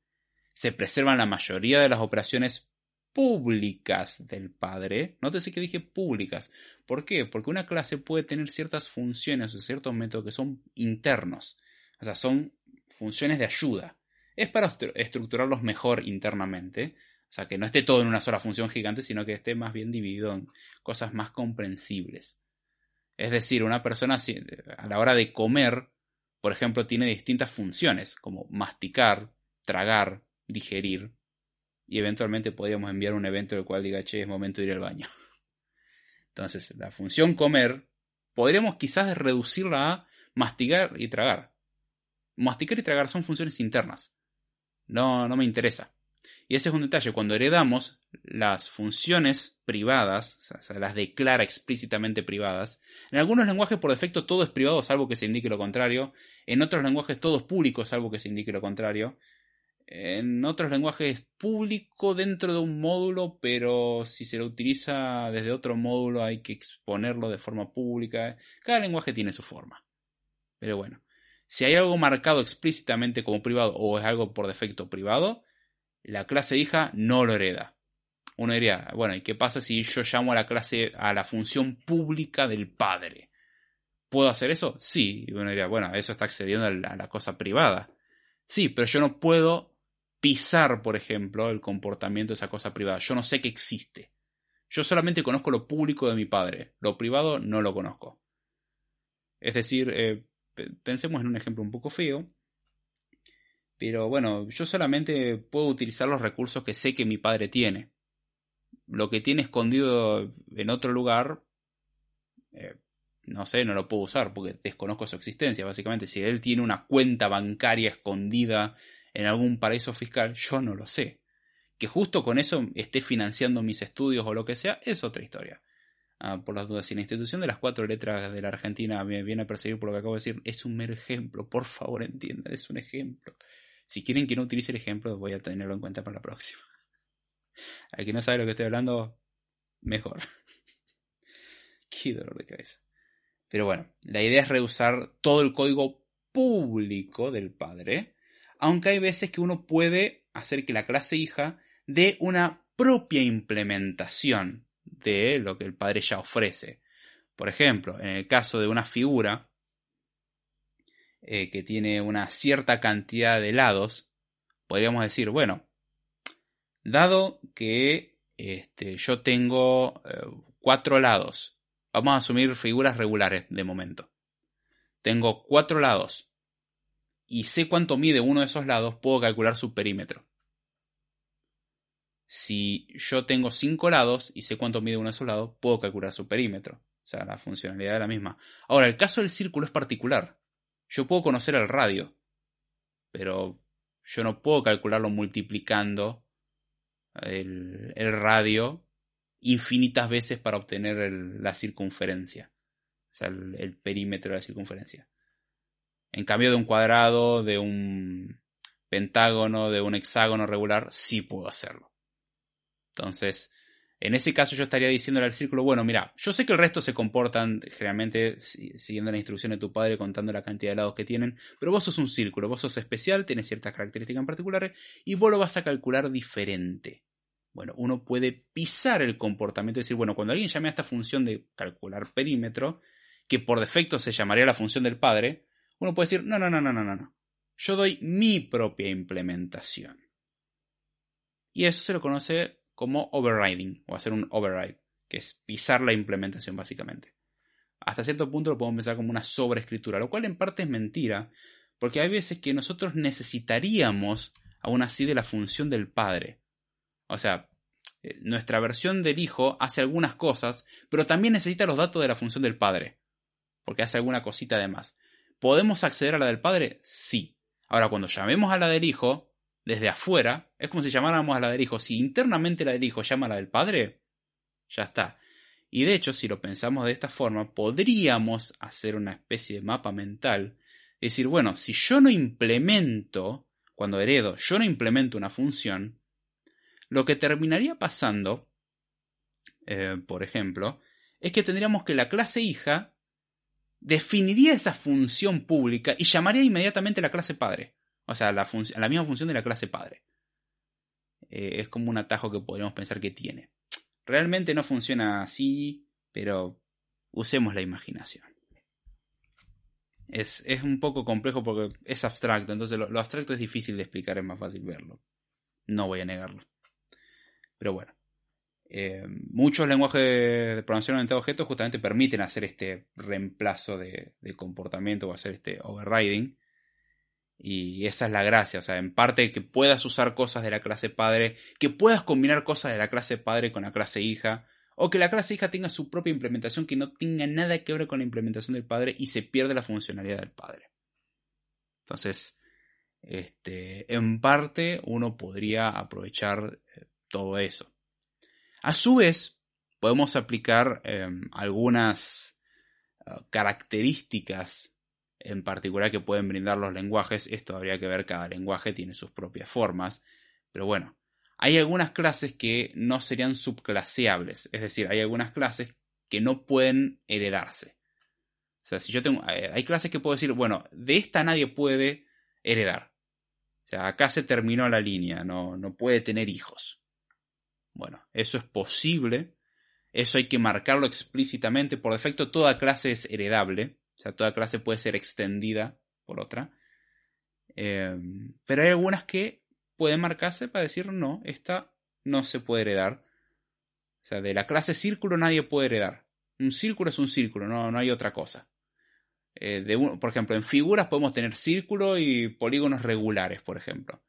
[SPEAKER 1] Se preservan la mayoría de las operaciones públicas del padre. Nótese que dije públicas. ¿Por qué? Porque una clase puede tener ciertas funciones o ciertos métodos que son internos. O sea, son funciones de ayuda. Es para estructurarlos mejor internamente. O sea, que no esté todo en una sola función gigante, sino que esté más bien dividido en cosas más comprensibles. Es decir, una persona a la hora de comer, por ejemplo, tiene distintas funciones, como masticar, tragar, digerir. Y eventualmente podríamos enviar un evento en el cual diga, che, es momento de ir al baño. Entonces, la función comer, podríamos quizás reducirla a masticar y tragar. Masticar y tragar son funciones internas. No, no me interesa. Y ese es un detalle. Cuando heredamos las funciones privadas, o sea, las declara explícitamente privadas, en algunos lenguajes por defecto todo es privado salvo que se indique lo contrario. En otros lenguajes todo es público salvo que se indique lo contrario. En otros lenguajes es público dentro de un módulo, pero si se lo utiliza desde otro módulo hay que exponerlo de forma pública. Cada lenguaje tiene su forma. Pero bueno, si hay algo marcado explícitamente como privado o es algo por defecto privado, la clase hija no lo hereda. Uno diría, bueno, ¿y qué pasa si yo llamo a la clase, a la función pública del padre? ¿Puedo hacer eso? Sí. Y uno diría, bueno, eso está accediendo a la, cosa privada. Sí, pero yo no puedo pisar, por ejemplo, el comportamiento de esa cosa privada. Yo no sé que existe. Yo solamente conozco lo público de mi padre. Lo privado no lo conozco. Es decir, eh, pensemos en un ejemplo un poco feo. Pero bueno, yo solamente puedo utilizar los recursos que sé que mi padre tiene. Lo que tiene escondido en otro lugar, eh, no sé, no lo puedo usar porque desconozco su existencia. Básicamente, si él tiene una cuenta bancaria escondida en algún paraíso fiscal, yo no lo sé. Que justo con eso esté financiando mis estudios o lo que sea, es otra historia. Ah, por las dudas, si la institución de las cuatro letras de la Argentina me viene a perseguir por lo que acabo de decir, es un mero ejemplo, por favor entienda, es un ejemplo. Si quieren que no utilice el ejemplo, voy a tenerlo en cuenta para la próxima. Al que no sabe lo que estoy hablando, mejor. Qué dolor de cabeza. Pero bueno, la idea es reusar todo el código público del padre, aunque hay veces que uno puede hacer que la clase hija dé una propia implementación de lo que el padre ya ofrece. Por ejemplo, en el caso de una figura eh, que tiene una cierta cantidad de lados, podríamos decir, bueno, dado que este, yo tengo eh, cuatro lados, vamos a asumir figuras regulares de momento. Tengo cuatro lados y sé cuánto mide uno de esos lados, puedo calcular su perímetro. Si yo tengo cinco lados y sé cuánto mide uno de esos lados, puedo calcular su perímetro. O sea, la funcionalidad es la misma. Ahora, el caso del círculo es particular. Yo puedo conocer el radio, pero yo no puedo calcularlo multiplicando el, radio infinitas veces para obtener la circunferencia. O sea, el, perímetro de la circunferencia. En cambio de un cuadrado, de un pentágono, de un hexágono regular, sí puedo hacerlo. Entonces, en ese caso yo estaría diciéndole al círculo, bueno, mira, yo sé que el resto se comportan generalmente siguiendo la instrucción de tu padre contando la cantidad de lados que tienen, pero vos sos un círculo, vos sos especial, tienes ciertas características en particulares y vos lo vas a calcular diferente. Bueno, uno puede pisar el comportamiento y decir, bueno, cuando alguien llame a esta función de calcular perímetro, que por defecto se llamaría la función del padre, uno puede decir, no, no, no, no, no, no. Yo doy mi propia implementación. Y eso se lo conoce como overriding o hacer un override, que es pisar la implementación básicamente. Hasta cierto punto lo podemos pensar como una sobreescritura, lo cual en parte es mentira, porque hay veces que nosotros necesitaríamos aún así de la función del padre. O sea, eh, nuestra versión del hijo hace algunas cosas, pero también necesita los datos de la función del padre, porque hace alguna cosita además. ¿Podemos acceder a la del padre? Sí. Ahora, cuando llamemos a la del hijo, desde afuera, es como si llamáramos a la del hijo. Si internamente la del hijo llama a la del padre, ya está. Y de hecho, si lo pensamos de esta forma, podríamos hacer una especie de mapa mental. Decir, bueno, si yo no implemento, cuando heredo, yo no implemento una función, lo que terminaría pasando, eh, por ejemplo, es que tendríamos que la clase hija definiría esa función pública y llamaría inmediatamente la clase padre. O sea, la, la misma función de la clase padre. Eh, es como un atajo que podríamos pensar que tiene. Realmente no funciona así, pero usemos la imaginación. Es, un poco complejo porque es abstracto, entonces lo, abstracto es difícil de explicar, es más fácil verlo. No voy a negarlo. Pero bueno. Eh, muchos lenguajes de programación orientada a objetos justamente permiten hacer este reemplazo de comportamiento o hacer este overriding. Y esa es la gracia, o sea, en parte que puedas usar cosas de la clase padre, que puedas combinar cosas de la clase padre con la clase hija, o que la clase hija tenga su propia implementación que no tenga nada que ver con la implementación del padre y se pierde la funcionalidad del padre. Entonces, este, en parte uno podría aprovechar eh, todo eso. A su vez, podemos aplicar em, algunas ah, características en particular que pueden brindar los lenguajes. Esto habría que ver, cada lenguaje tiene sus propias formas. Pero bueno, hay algunas clases que no serían subclaseables. Es decir, hay algunas clases que no pueden heredarse. O sea, si yo tengo. Eh, hay clases que puedo decir, bueno, de esta nadie puede heredar. O sea, acá se terminó la línea, no, no puede tener hijos. Bueno, eso es posible. Eso hay que marcarlo explícitamente. Por defecto, toda clase es heredable. O sea, toda clase puede ser extendida por otra. Em, pero hay algunas que pueden marcarse para decir no, esta no se puede heredar. O sea, de la clase círculo nadie puede heredar. Un círculo es un círculo, no, no hay otra cosa. Eh, de por ejemplo, en figuras podemos tener círculo y polígonos regulares, por ejemplo.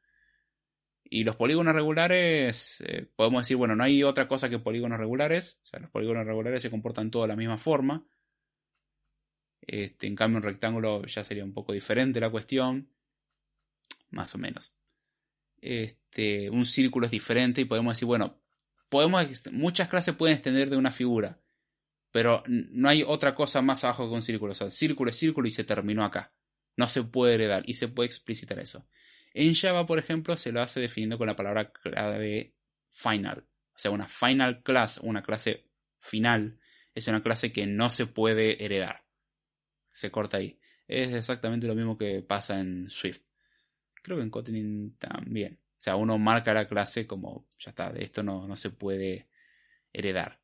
[SPEAKER 1] Y los polígonos regulares, eh, podemos decir, bueno, no hay otra cosa que polígonos regulares. O sea, los polígonos regulares se comportan todos de la misma forma. Este, en cambio, un rectángulo ya sería un poco diferente la cuestión. Más o menos. este, un círculo es diferente y podemos decir, bueno, podemos, muchas clases pueden extender de una figura, pero no hay otra cosa más abajo que un círculo. O sea, círculo es círculo y se terminó acá. No se puede heredar y se puede explicitar eso. En Java, por ejemplo, se lo hace definiendo con la palabra clave final. O sea, una final class, una clase final, es una clase que no se puede heredar. Se corta ahí. Es exactamente lo mismo que pasa en Swift. Creo que en Kotlin también. O sea, uno marca la clase como, ya está, de esto no, no se puede heredar.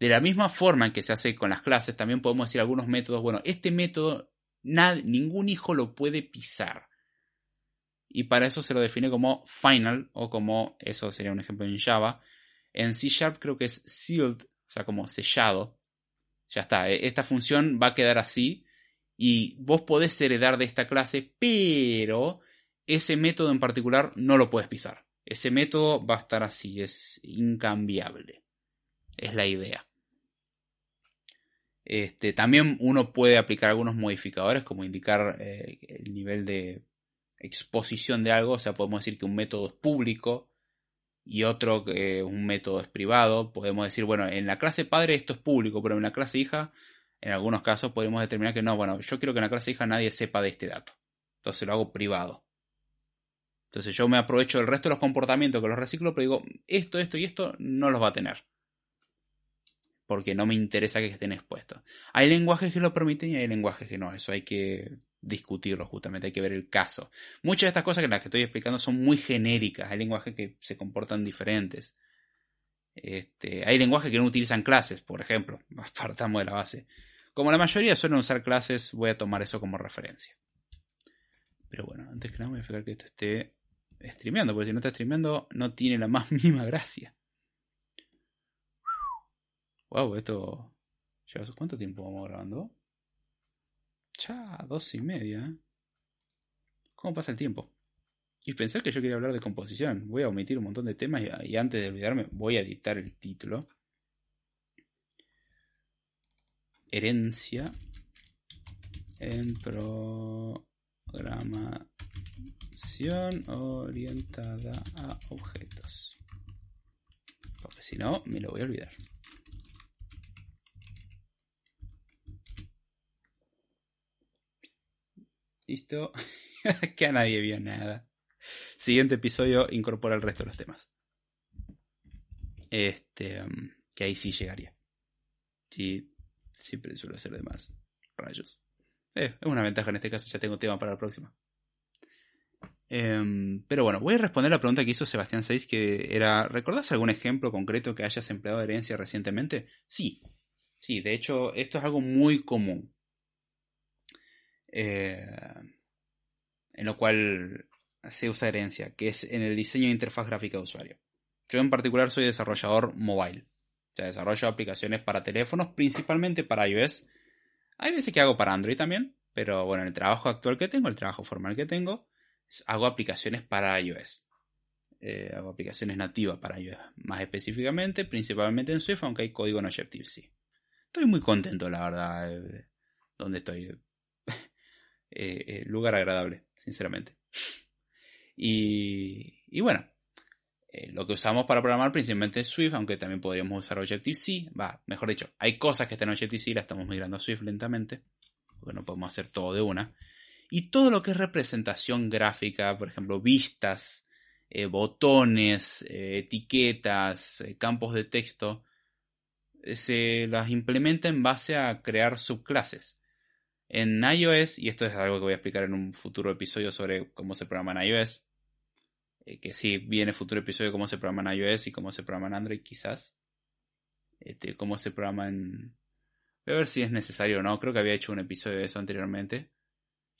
[SPEAKER 1] De la misma forma en que se hace con las clases, también podemos decir algunos métodos, bueno, este método ningún hijo lo puede pisar. Y para eso se lo define como final o como, eso sería un ejemplo en Java. En C Sharp creo que es sealed, o sea, como sellado. Ya está, e, esta función va a quedar así y vos podés heredar de esta clase, pero ese método en particular no lo puedes pisar. Ese método va a estar así, es incambiable. Es la idea. Este, también uno puede aplicar algunos modificadores como indicar eh, el nivel de exposición de algo. O sea, podemos decir que un método es público y otro que un método es privado. Podemos decir, bueno, en la clase padre esto es público, pero en la clase hija, en algunos casos podemos determinar que no, bueno, yo quiero que en la clase hija nadie sepa de este dato. Entonces lo hago privado. Entonces yo me aprovecho del resto de los comportamientos que los reciclo, pero digo, esto, esto y esto no los va a tener porque no me interesa que estén expuestos. Hay lenguajes que lo permiten y hay lenguajes que no, eso hay que discutirlo justamente, hay que ver el caso. Muchas de estas cosas que las que estoy explicando son muy genéricas, hay lenguajes que se comportan diferentes. Este, hay lenguajes que no utilizan clases, por ejemplo, partamos de la base. Como la mayoría suelen usar clases, voy a tomar eso como referencia. Pero bueno, antes que nada voy a fijar que esto esté streameando, porque si no está streameando no tiene la más mínima gracia. Wow, esto. ¿Cuánto tiempo vamos grabando? Ya, dos y media. ¿Cómo pasa el tiempo? Y pensar que yo quería hablar de composición. Voy a omitir un montón de temas y, antes de olvidarme voy a editar el título. Herencia en programación orientada a objetos. Porque si no, me lo voy a olvidar. Listo. que a nadie vio nada. Siguiente episodio incorpora el resto de los temas. Este. Um, que ahí sí llegaría. Sí, siempre suelo hacer de más. Rayos. Eh, es una ventaja en este caso, ya tengo tema para la próxima. Em, pero bueno, voy a responder la pregunta que hizo Sebastián 6, que era, ¿recordás algún ejemplo concreto que hayas empleado herencia recientemente? Sí, sí, de hecho, esto es algo muy común. Eh, en lo cual se usa herencia, que es en el diseño de interfaz gráfica de usuario. Yo en particular soy desarrollador mobile, sea, desarrollo aplicaciones para teléfonos, principalmente para iOS. Hay veces que hago para Android también, pero bueno, en el trabajo actual que tengo, el trabajo formal que tengo, hago aplicaciones para iOS. Eh, hago aplicaciones nativas para iOS, más específicamente, principalmente en Swift, aunque hay código en Objective-C. Estoy muy contento, la verdad, de donde estoy. Eh, eh, lugar agradable, sinceramente. Y, bueno, eh, lo que usamos para programar principalmente es Swift, aunque también podríamos usar Objective-C. Va, mejor dicho, hay cosas que están en Objective-C las estamos migrando a Swift lentamente, porque no podemos hacer todo de una. Y todo lo que es representación gráfica, por ejemplo, vistas, botones, etiquetas, campos de texto, se las implementa en base a crear subclases. En iOS, y esto es algo que voy a explicar en un futuro episodio sobre cómo se programa en iOS, eh, que sí viene futuro episodio de cómo se programa en iOS y cómo se programa en Android quizás, este, cómo se programa en... Voy a ver si es necesario o no, creo que había hecho un episodio de eso anteriormente,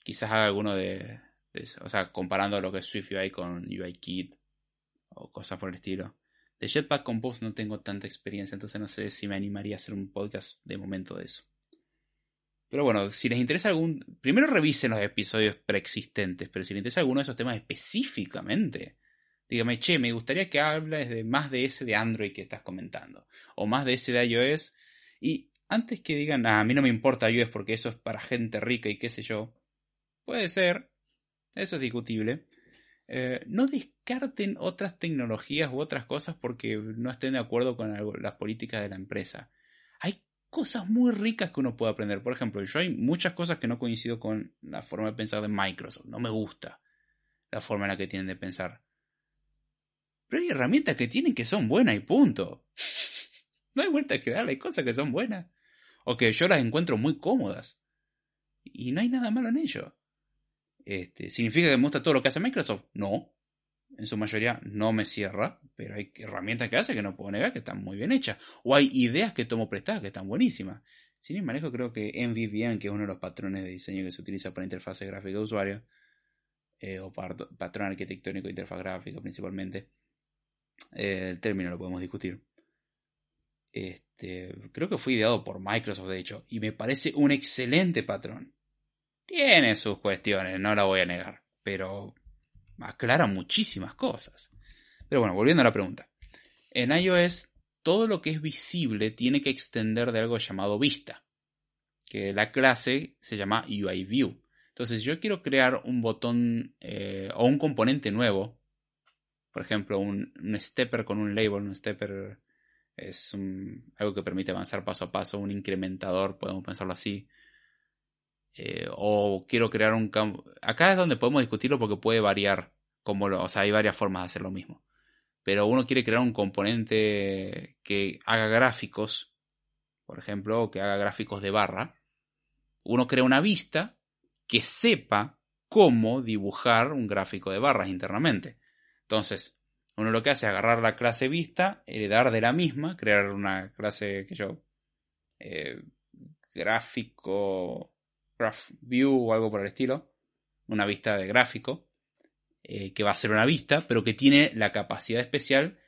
[SPEAKER 1] quizás haga alguno de, eso, o sea, comparando lo que es Swift UI con UIKit o cosas por el estilo. De Jetpack Compose no tengo tanta experiencia, entonces no sé si me animaría a hacer un podcast de momento de eso. Pero bueno, si les interesa algún. Primero revisen los episodios preexistentes, pero si les interesa alguno de esos temas específicamente, dígame, che, me gustaría que hables de más de ese de Android que estás comentando, o más de ese de iOS. Y antes que digan, ah, a mí no me importa iOS porque eso es para gente rica y qué sé yo, puede ser, eso es discutible. eh, no descarten otras tecnologías u otras cosas porque no estén de acuerdo con las políticas de la empresa. Cosas muy ricas que uno puede aprender. Por ejemplo, yo hay muchas cosas que no coincido con la forma de pensar de Microsoft. No me gusta la forma en la que tienen de pensar. Pero hay herramientas que tienen que son buenas y punto. no hay vuelta que darle, hay cosas que son buenas. O que yo las encuentro muy cómodas. Y no hay nada malo en ello. Este, ¿Significa que me gusta todo lo que hace Microsoft? No. En su mayoría no me cierra, pero hay herramientas que hace que no puedo negar que están muy bien hechas. O hay ideas que tomo prestadas que están buenísimas. Sin el manejo creo que MVVM, que es uno de los patrones de diseño que se utiliza para interfaz gráfica de usuario, eh, o patrón arquitectónico de interfaz gráfica principalmente, eh, el término lo podemos discutir. Este, creo que fue ideado por Microsoft, de hecho, y me parece un excelente patrón. Tiene sus cuestiones, no la voy a negar, pero aclara muchísimas cosas. Pero bueno, volviendo a la pregunta. En iOS, todo lo que es visible tiene que extender de algo llamado vista, que la clase se llama UIView. Entonces, yo quiero crear un botón eh, o un componente nuevo por ejemplo, un, stepper con un label, un stepper es algo que permite avanzar paso a paso, un incrementador, podemos pensarlo así. Eh, o quiero crear un campo. Acá es donde podemos discutirlo porque puede variar. Como o sea, hay varias formas de hacer lo mismo. Pero uno quiere crear un componente que haga gráficos, por ejemplo, que haga gráficos de barra. Uno crea una vista que sepa cómo dibujar un gráfico de barras internamente. Entonces, uno lo que hace es agarrar la clase vista, heredar de la misma, crear una clase que yo, eh, gráfico, graph view o algo por el estilo, una vista de gráfico, eh, que va a ser una vista, pero que tiene la capacidad especial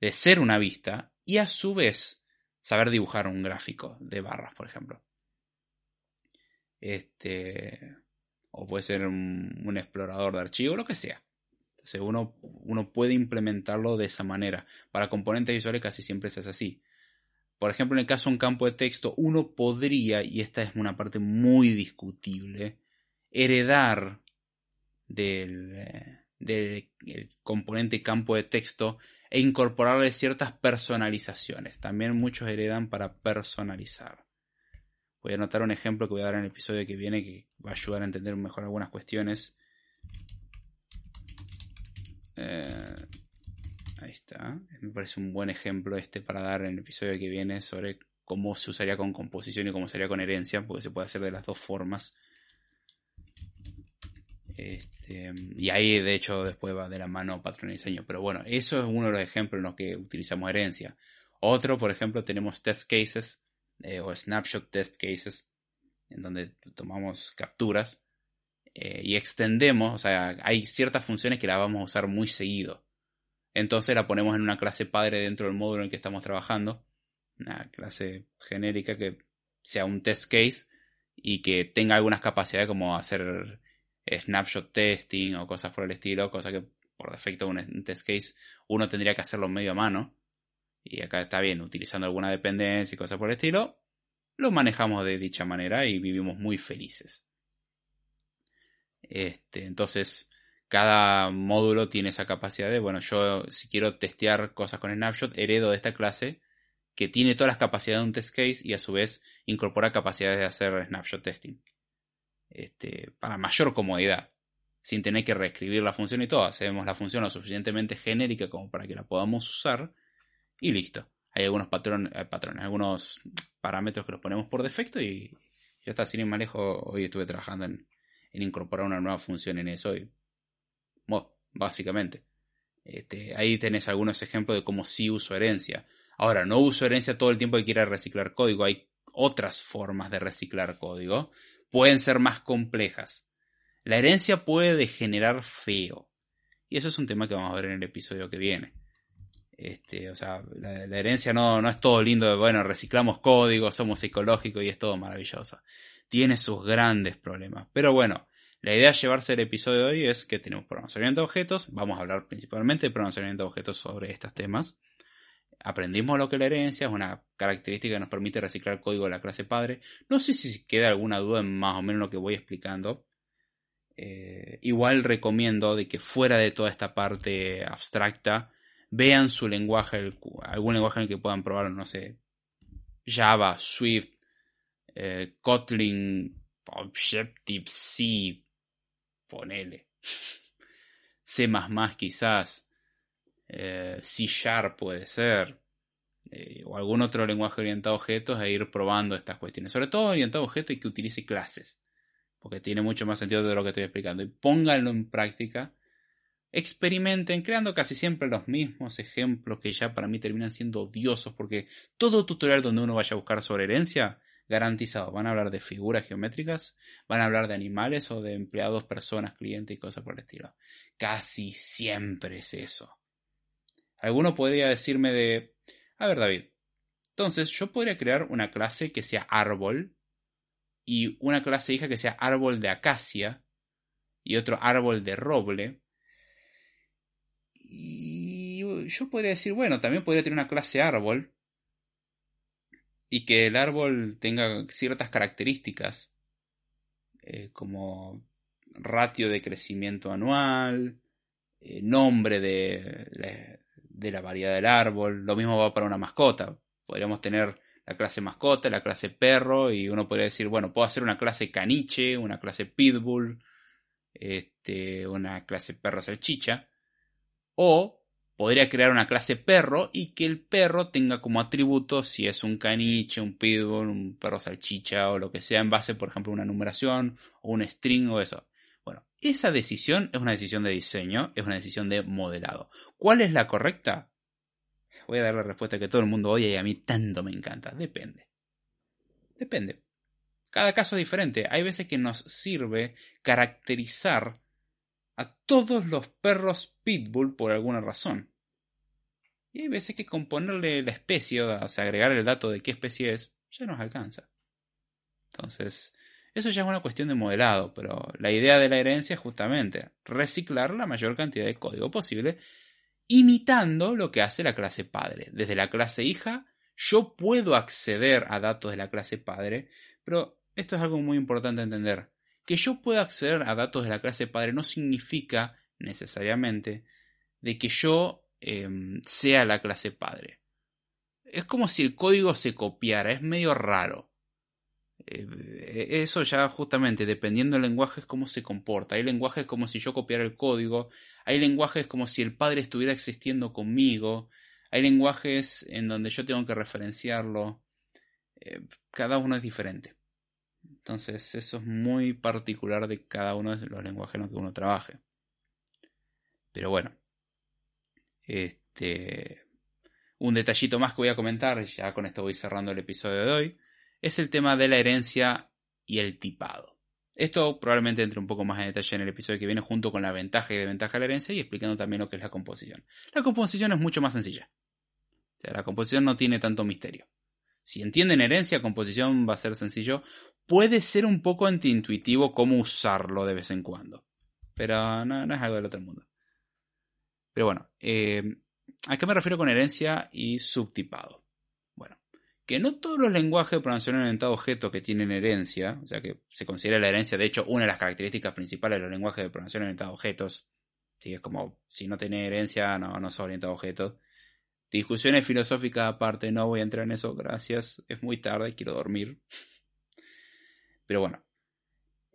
[SPEAKER 1] de ser una vista y a su vez saber dibujar un gráfico de barras, por ejemplo. Este, o puede ser un, explorador de archivo, lo que sea uno, uno puede implementarlo de esa manera. Para componentes visuales casi siempre se hace así. Por ejemplo, en el caso de un campo de texto, uno podría, y esta es una parte muy discutible, heredar del, componente campo de texto e incorporarle ciertas personalizaciones. También muchos heredan para personalizar. Voy a anotar un ejemplo que voy a dar en el episodio que viene que va a ayudar a entender mejor algunas cuestiones. Eh, ahí está. Me parece un buen ejemplo este para dar en el episodio que viene sobre cómo se usaría con composición y cómo sería con herencia, porque se puede hacer de las dos formas. Este, y ahí de hecho después va de la mano patrón y diseño. Pero bueno, eso es uno de los ejemplos en los que utilizamos herencia. Otro, por ejemplo, tenemos test cases eh, o snapshot test cases, en donde tomamos capturas eh, y extendemos, o sea, hay ciertas funciones que la vamos a usar muy seguido. Entonces la ponemos en una clase padre dentro del módulo en que estamos trabajando, una clase genérica que sea un test case y que tenga algunas capacidades como hacer snapshot testing o cosas por el estilo, cosa que por defecto un test case uno tendría que hacerlo medio a mano. Y acá está bien, utilizando alguna dependencia y cosas por el estilo, lo manejamos de dicha manera y vivimos muy felices. Este, entonces, cada módulo tiene esa capacidad de, bueno, yo si quiero testear cosas con Snapshot, heredo de esta clase que tiene todas las capacidades de un test case y a su vez incorpora capacidades de hacer snapshot testing. Este, para mayor comodidad, sin tener que reescribir la función y todo. Hacemos la función lo suficientemente genérica como para que la podamos usar y listo. Hay algunos patrones, eh, patrones algunos parámetros que los ponemos por defecto y ya está, sin ir más lejos. Hoy estuve trabajando en, en incorporar una nueva función en eso. Y, básicamente. Este, ahí tenés algunos ejemplos de cómo sí uso herencia. Ahora, no uso herencia todo el tiempo que quiera reciclar código. Hay otras formas de reciclar código. Pueden ser más complejas. La herencia puede degenerar feo. Y eso es un tema que vamos a ver en el episodio que viene. Este, o sea, la, herencia no, no, es todo lindo de, bueno, reciclamos código, somos psicológicos y es todo maravilloso tiene sus grandes problemas. Pero bueno, la idea de llevarse el episodio de hoy es que tenemos pronunciamiento de objetos, vamos a hablar principalmente de pronunciamiento de objetos sobre estos temas. Aprendimos lo que la herencia es una característica que nos permite reciclar código de la clase padre. No sé si queda alguna duda en más o menos lo que voy explicando. eh, igual recomiendo de que fuera de toda esta parte abstracta, vean su lenguaje, algún lenguaje en el que puedan probar, no sé, Java, Swift, eh, Kotlin, Objective-C, ponele. C++ quizás, eh, C Sharp puede ser, eh, o algún otro lenguaje orientado a objetos e ir probando estas cuestiones. Sobre todo orientado a objetos y que utilice clases, porque tiene mucho más sentido de lo que estoy explicando. Y pónganlo en práctica. Experimenten creando casi siempre los mismos ejemplos que ya para mí terminan siendo odiosos porque todo tutorial donde uno vaya a buscar sobre herencia garantizado. Van a hablar de figuras geométricas, van a hablar de animales o de empleados, personas, clientes y cosas por el estilo. Casi siempre es eso. Alguno podría decirme de, a ver David, entonces yo podría crear una clase que sea árbol y una clase hija que sea árbol de acacia y otro árbol de roble. Y yo podría decir, bueno, también podría tener una clase árbol y que el árbol tenga ciertas características, eh, como ratio de crecimiento anual, eh, nombre de, de, la variedad del árbol, lo mismo va para una mascota. Podríamos tener la clase mascota, la clase perro, y uno podría decir, bueno, puedo hacer una clase caniche, una clase pitbull, este, una clase perro salchicha, o podría crear una clase perro y que el perro tenga como atributo si es un caniche, un pitbull, un perro salchicha o lo que sea en base, por ejemplo, a una numeración o un string o eso. Bueno, esa decisión es una decisión de diseño, es una decisión de modelado. ¿Cuál es la correcta? Voy a dar la respuesta que todo el mundo oye y a mí tanto me encanta. Depende. Depende. Cada caso es diferente. Hay veces que nos sirve caracterizar a todos los perros pitbull por alguna razón. Y hay veces que con ponerle la especie, o sea, agregar el dato de qué especie es, ya nos alcanza. Entonces, eso ya es una cuestión de modelado, pero la idea de la herencia es justamente reciclar la mayor cantidad de código posible, imitando lo que hace la clase padre. Desde la clase hija, yo puedo acceder a datos de la clase padre, pero esto es algo muy importante entender. Que yo pueda acceder a datos de la clase padre no significa necesariamente de que yo em, sea la clase padre. Es como si el código se copiara, es medio raro. Eh, eso ya justamente, dependiendo del lenguaje, es cómo se comporta. Hay lenguajes como si yo copiara el código, hay lenguajes como si el padre estuviera existiendo conmigo, hay lenguajes en donde yo tengo que referenciarlo. Eh, cada uno es diferente. Entonces eso es muy particular de cada uno de los lenguajes en los que uno trabaje. Pero bueno, este, un detallito más que voy a comentar, ya con esto voy cerrando el episodio de hoy, es el tema de la herencia y el tipado. Esto probablemente entre un poco más en detalle en el episodio que viene junto con la ventaja y desventaja de la herencia y explicando también lo que es la composición. La composición es mucho más sencilla. O sea, la composición no tiene tanto misterio. Si entienden herencia, composición va a ser sencillo. Puede ser un poco antiintuitivo cómo usarlo de vez en cuando. Pero no, es algo del otro mundo. Pero bueno, eh, ¿a qué me refiero con herencia y subtipado? Bueno, que no todos los lenguajes de programación orientada a objetos que tienen herencia, o sea que se considera la herencia, de hecho, una de las características principales de los lenguajes de programación orientada a objetos, ¿sí? es como si no tiene herencia, no, no es orientado a objetos. Discusiones filosóficas aparte, no voy a entrar en eso, gracias. Es muy tarde, quiero dormir. Pero bueno.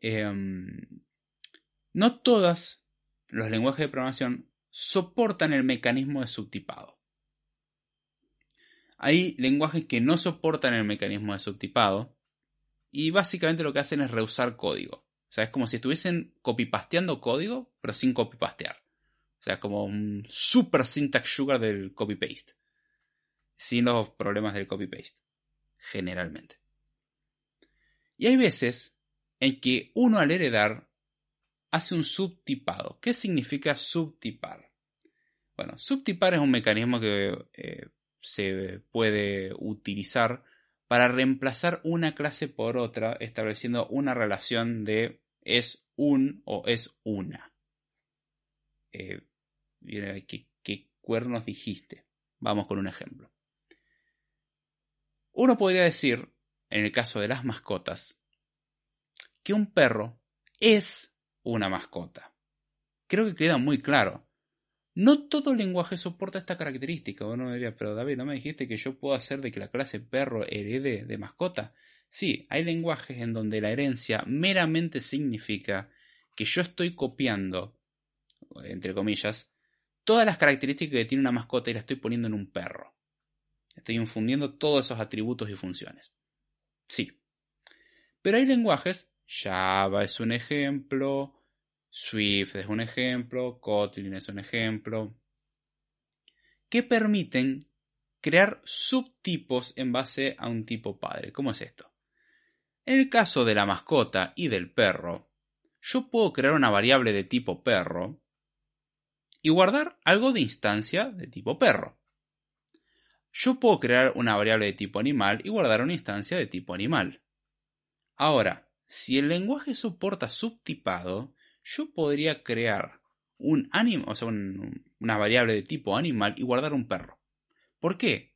[SPEAKER 1] Em, no todos los lenguajes de programación soportan el mecanismo de subtipado. Hay lenguajes que no soportan el mecanismo de subtipado y básicamente lo que hacen es reusar código. O sea, es como si estuviesen copypasteando código, pero sin copypastear. O sea, como un super syntax sugar del copy-paste. Sin los problemas del copy-paste. Generalmente. Y hay veces en que uno al heredar hace un subtipado. ¿Qué significa subtipar? Bueno, subtipar es un mecanismo que eh, se puede utilizar para reemplazar una clase por otra estableciendo una relación de es un o es una. Eh, ¿qué, cuernos dijiste? Vamos con un ejemplo. Uno podría decir, en el caso de las mascotas, que un perro es una mascota. Creo que queda muy claro. No todo lenguaje soporta esta característica. Uno diría, pero David, ¿no me dijiste que yo puedo hacer de que la clase perro herede de mascota? Sí, hay lenguajes en donde la herencia meramente significa que yo estoy copiando, entre comillas, todas las características que tiene una mascota y la estoy poniendo en un perro. Estoy infundiendo todos esos atributos y funciones. Sí. Pero hay lenguajes, Java es un ejemplo, Swift es un ejemplo, Kotlin es un ejemplo, que permiten crear subtipos en base a un tipo padre. ¿Cómo es esto? En el caso de la mascota y del perro, yo puedo crear una variable de tipo perro y guardar algo de instancia de tipo perro. Yo puedo crear una variable de tipo animal y guardar una instancia de tipo animal. Ahora, si el lenguaje soporta subtipado, yo podría crear un o sea, una variable de tipo animal y guardar un perro. ¿Por qué?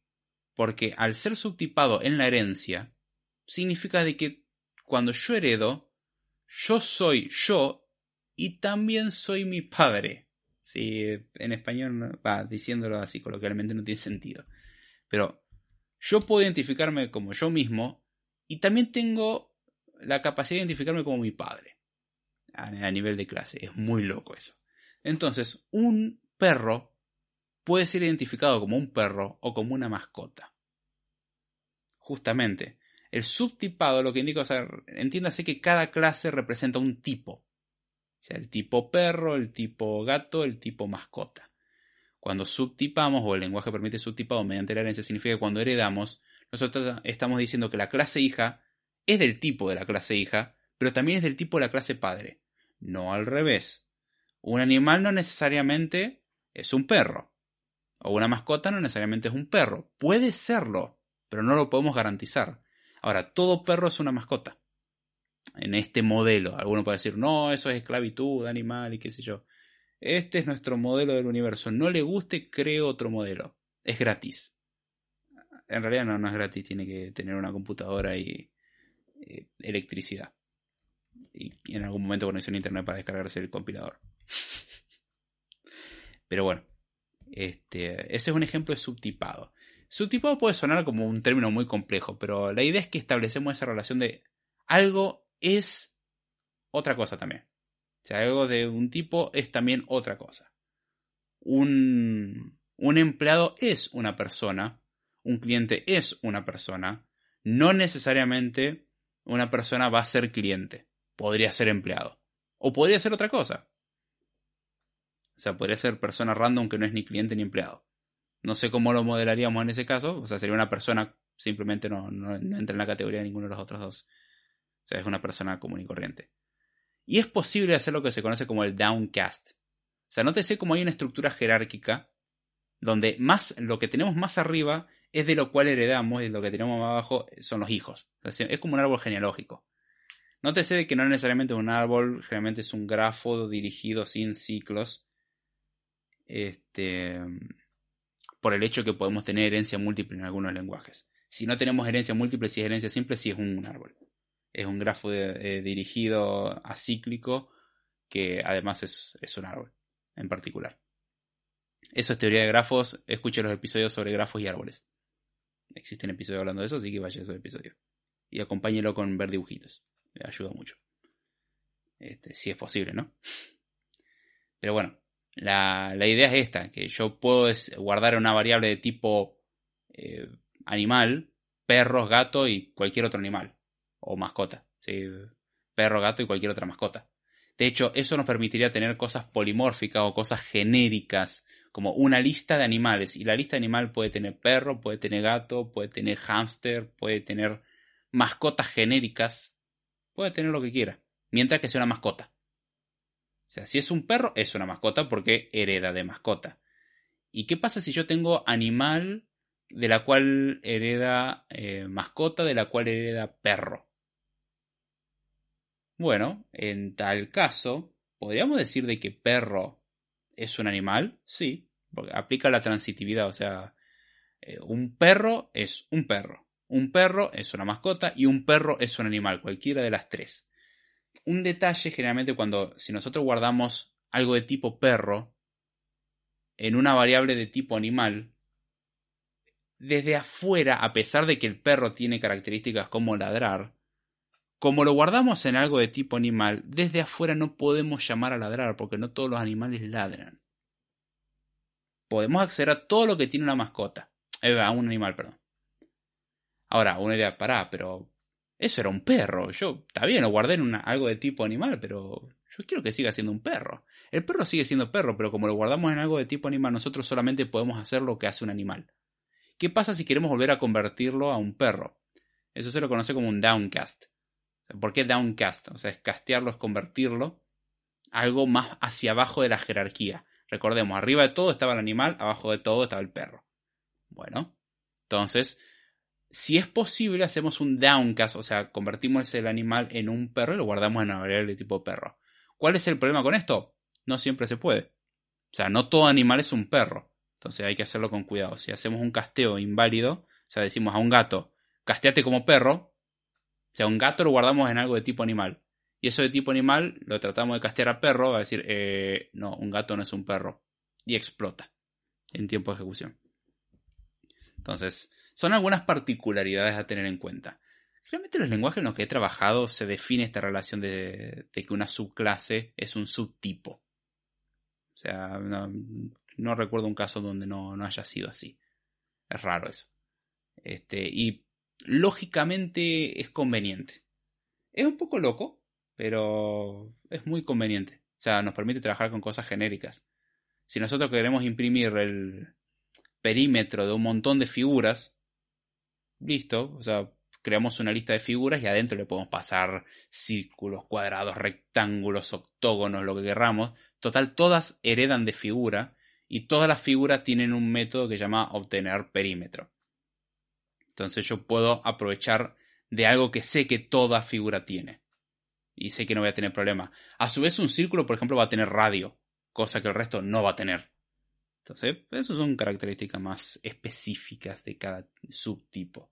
[SPEAKER 1] Porque al ser subtipado en la herencia, significa de que cuando yo heredo, yo soy yo y también soy mi padre. Si en español, va, diciéndolo así coloquialmente no tiene sentido. Pero yo puedo identificarme como yo mismo y también tengo la capacidad de identificarme como mi padre. A, nivel de clase. Es muy loco eso. Entonces, un perro puede ser identificado como un perro o como una mascota. Justamente, el subtipado lo que indica, o sea, entiéndase que cada clase representa un tipo. O sea, el tipo perro, el tipo gato, el tipo mascota. Cuando subtipamos, o el lenguaje permite subtipado mediante la herencia, significa que cuando heredamos, nosotros estamos diciendo que la clase hija es del tipo de la clase hija, pero también es del tipo de la clase padre. No al revés. Un animal no necesariamente es un perro. O una mascota no necesariamente es un perro. Puede serlo, pero no lo podemos garantizar. Ahora, todo perro es una mascota. En este modelo, alguno puede decir, no, eso es esclavitud animal y qué sé yo. Este es nuestro modelo del universo. No le guste, cree otro modelo. Es gratis. En realidad no, es gratis, tiene que tener una computadora y eh, electricidad. Y, en algún momento conexión a internet para descargarse el compilador. Pero bueno, este, ese es un ejemplo de subtipado. Subtipado puede sonar como un término muy complejo, pero la idea es que establecemos esa relación de algo es otra cosa también. Sea, algo de un tipo es también otra cosa. Un, un empleado es una persona, un cliente es una persona, no necesariamente una persona va a ser cliente, podría ser empleado, o podría ser otra cosa. O sea, podría ser persona random que no es ni cliente ni empleado. No sé cómo lo modelaríamos en ese caso. O sea, sería una persona, simplemente no, no, entra en la categoría de ninguno de los otros dos. O sea, es una persona común y corriente. Y es posible hacer lo que se conoce como el downcast. O sea, nótese cómo hay una estructura jerárquica donde más lo que tenemos más arriba es de lo cual heredamos y lo que tenemos más abajo son los hijos. es como un árbol genealógico. Nótese de que no necesariamente un árbol, generalmente es un grafo dirigido sin ciclos. Este, por el hecho que podemos tener herencia múltiple en algunos lenguajes. Si no tenemos herencia múltiple, si es herencia simple, si es un árbol. Es un grafo eh, dirigido acíclico que además es, un árbol en particular. Eso es teoría de grafos. Escuche los episodios sobre grafos y árboles. Existen episodios hablando de eso, así que vaya a esos episodios. Y acompáñelo con ver dibujitos. Le ayuda mucho. Este, si es posible, ¿no? Pero bueno, la, idea es esta, que yo puedo guardar una variable de tipo eh, animal, perros, gato y cualquier otro animal. O mascota. Perro, gato y cualquier otra mascota. De hecho, eso nos permitiría tener cosas polimórficas o cosas genéricas, como una lista de animales. Y la lista de animal puede tener perro, puede tener gato, puede tener hámster, puede tener mascotas genéricas. Puede tener lo que quiera, mientras que sea una mascota. O sea, si es un perro, es una mascota porque hereda de mascota. ¿Y qué pasa si yo tengo animal de la cual hereda eh, mascota, de la cual hereda perro? Bueno, en tal caso, ¿podríamos decir de que perro es un animal? Sí, porque aplica la transitividad, o sea, eh, un perro es un perro, un perro es una mascota y un perro es un animal, cualquiera de las tres. un detalle generalmente cuando si nosotros guardamos algo de tipo perro en una variable de tipo animal, desde afuera, a pesar de que el perro tiene características como ladrar, como lo guardamos en algo de tipo animal, desde afuera no podemos llamar a ladrar porque no todos los animales ladran. Podemos acceder a todo lo que tiene una mascota. Eh, a un animal, perdón. Ahora, una idea, pará, pero eso era un perro. Yo, está bien, lo guardé en algo de tipo animal, pero yo quiero que siga siendo un perro. El perro sigue siendo perro, pero como lo guardamos en algo de tipo animal, nosotros solamente podemos hacer lo que hace un animal. ¿Qué pasa si queremos volver a convertirlo a un perro? Eso se lo conoce como un downcast. ¿Por qué downcast? O sea, es castearlo, es convertirlo algo más hacia abajo de la jerarquía. Recordemos, arriba de todo estaba el animal, abajo de todo estaba el perro. Bueno, entonces, si es posible, hacemos un downcast, o sea, convertimos el animal en un perro y lo guardamos en una variable de tipo perro. ¿Cuál es el problema con esto? No siempre se puede. O sea, no todo animal es un perro. Entonces hay que hacerlo con cuidado. Si hacemos un casteo inválido, o sea, decimos a un gato, casteate como perro, sea, un gato lo guardamos en algo de tipo animal. Y eso de tipo animal lo tratamos de castear a perro, va a decir, eh, no, un gato no es un perro. Y explota en tiempo de ejecución. Entonces, son algunas particularidades a tener en cuenta. Realmente los lenguajes en los que he trabajado se define esta relación de, que una subclase es un subtipo. O sea, no, recuerdo un caso donde no, no, haya sido así. Es raro eso. Este, y lógicamente es conveniente. Es un poco loco, pero es muy conveniente. O sea, nos permite trabajar con cosas genéricas. Si nosotros queremos imprimir el perímetro de un montón de figuras, listo, o sea, creamos una lista de figuras y adentro le podemos pasar círculos, cuadrados, rectángulos, octógonos, lo que querramos. Total, todas heredan de figura y todas las figuras tienen un método que se llama obtener perímetro. Entonces yo puedo aprovechar de algo que sé que toda figura tiene. Y sé que no voy a tener problema. A su vez un círculo, por ejemplo, va a tener radio, cosa que el resto no va a tener. Entonces, esas son características más específicas de cada subtipo.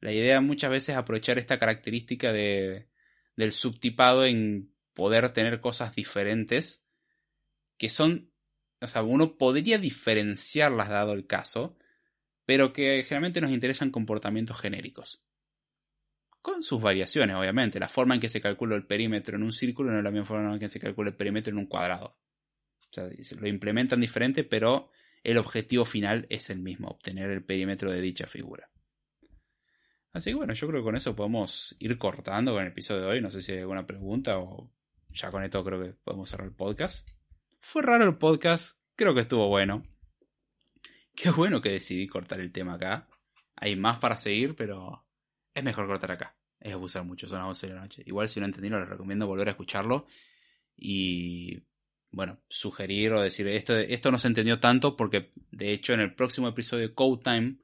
[SPEAKER 1] La idea muchas veces es aprovechar esta característica de, del subtipado en poder tener cosas diferentes que son, o sea, uno podría diferenciarlas dado el caso, pero que generalmente nos interesan comportamientos genéricos. Con sus variaciones, obviamente. La forma en que se calcula el perímetro en un círculo no es la misma forma en que se calcula el perímetro en un cuadrado. O sea, lo implementan diferente, pero el objetivo final es el mismo, obtener el perímetro de dicha figura. Así que bueno, yo creo que con eso podemos ir cortando con el episodio de hoy. No sé si hay alguna pregunta o ya con esto creo que podemos cerrar el podcast. Fue raro el podcast, creo que estuvo bueno. Qué bueno que decidí cortar el tema acá. Hay más para seguir, pero es mejor cortar acá. Es abusar mucho, son las 11 de la noche. Igual si no entendieron, les recomiendo volver a escucharlo y, bueno, sugerir o decir, esto, esto no se entendió tanto porque, de hecho, en el próximo episodio de Code Time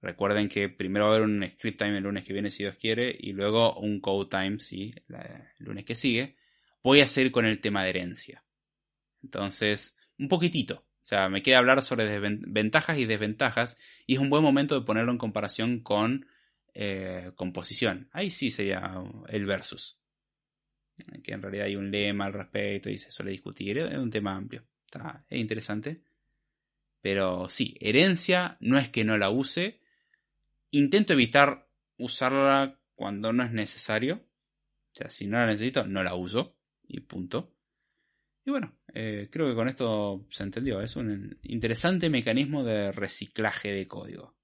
[SPEAKER 1] Recuerden que primero va a haber un script time el lunes que viene si Dios quiere y luego un code time si el lunes que sigue. Voy a seguir con el tema de herencia. Entonces, un poquitito. O sea, me queda hablar sobre ventajas y desventajas y es un buen momento de ponerlo en comparación con eh, composición. Ahí sí sería el versus. Que en realidad hay un lema al respecto y se suele discutir. Es un tema amplio. Está, es interesante. Pero sí, herencia no es que no la use, Intento evitar usarla cuando no es necesario. O sea, si no la necesito, no la uso. Y punto. Y bueno, eh, creo que con esto se entendió. Es un interesante mecanismo de reciclaje de código.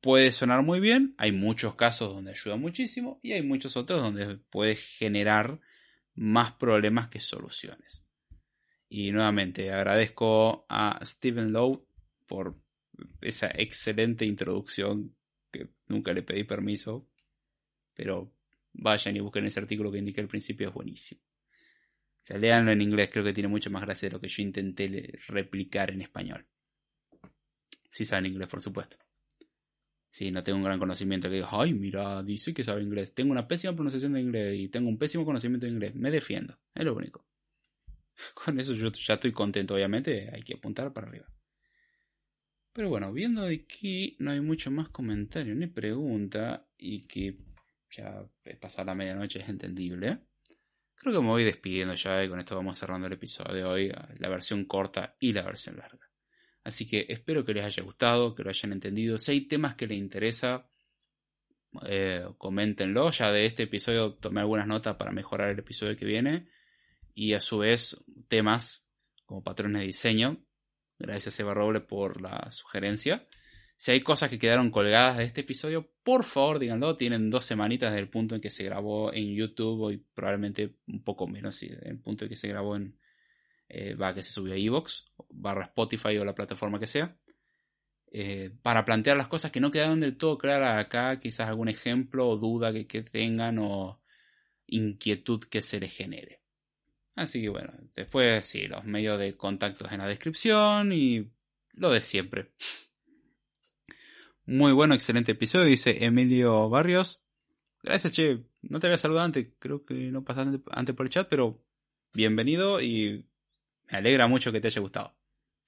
[SPEAKER 1] Puede sonar muy bien, hay muchos casos donde ayuda muchísimo y hay muchos otros donde puede generar más problemas que soluciones. Y nuevamente agradezco a Stephen Lowe por esa excelente introducción que nunca le pedí permiso, pero vayan y busquen ese artículo que indiqué al principio, es buenísimo. O sea, leanlo en inglés, creo que tiene mucho más gracia de lo que yo intenté replicar en español. Si saben inglés, por supuesto. Si no tengo un gran conocimiento que diga, ay, mira, dice que sabe inglés. Tengo una pésima pronunciación de inglés y tengo un pésimo conocimiento de inglés. Me defiendo, es lo único. Con eso yo ya estoy contento, obviamente, hay que apuntar para arriba. Pero bueno, viendo de que no hay mucho más comentario ni pregunta y que ya pasar la medianoche es entendible, creo que me voy despidiendo ya y con esto vamos cerrando el episodio de hoy, la versión corta y la versión larga. Así que espero que les haya gustado, que lo hayan entendido. Si hay temas que les interesa, eh. Ya de este episodio tomé algunas notas para mejorar el episodio que viene. Y a su vez, temas como patrones de diseño. Gracias Eva Roble por la sugerencia. Si hay cosas que quedaron colgadas de este episodio, por favor díganlo. Tienen dos semanitas desde el punto en que se grabó en YouTube y probablemente un poco menos, desde el punto en que se grabó en, eh, va que se subió a Evox, barra Spotify o la plataforma que sea. Eh, para plantear las cosas que no quedaron del todo claras acá, quizás algún ejemplo o duda que, que tengan o inquietud que se les genere. Así que bueno, después sí, los medios de contactos en la descripción y lo de siempre. Muy bueno, excelente episodio, dice Emilio Barrios. Gracias, che. No te había saludado antes, creo que no pasaste antes por el chat, pero bienvenido y me alegra mucho que te haya gustado.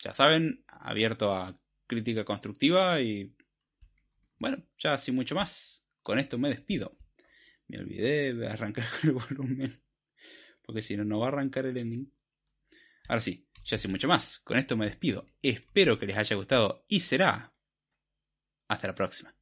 [SPEAKER 1] Ya saben, abierto a crítica constructiva y bueno, ya sin mucho más. Con esto me despido. Me olvidé de arrancar el volumen. Porque si no, no va a arrancar el ending. Ahora sí, ya sin mucho más. Con esto me despido. Espero que les haya gustado y será. Hasta la próxima.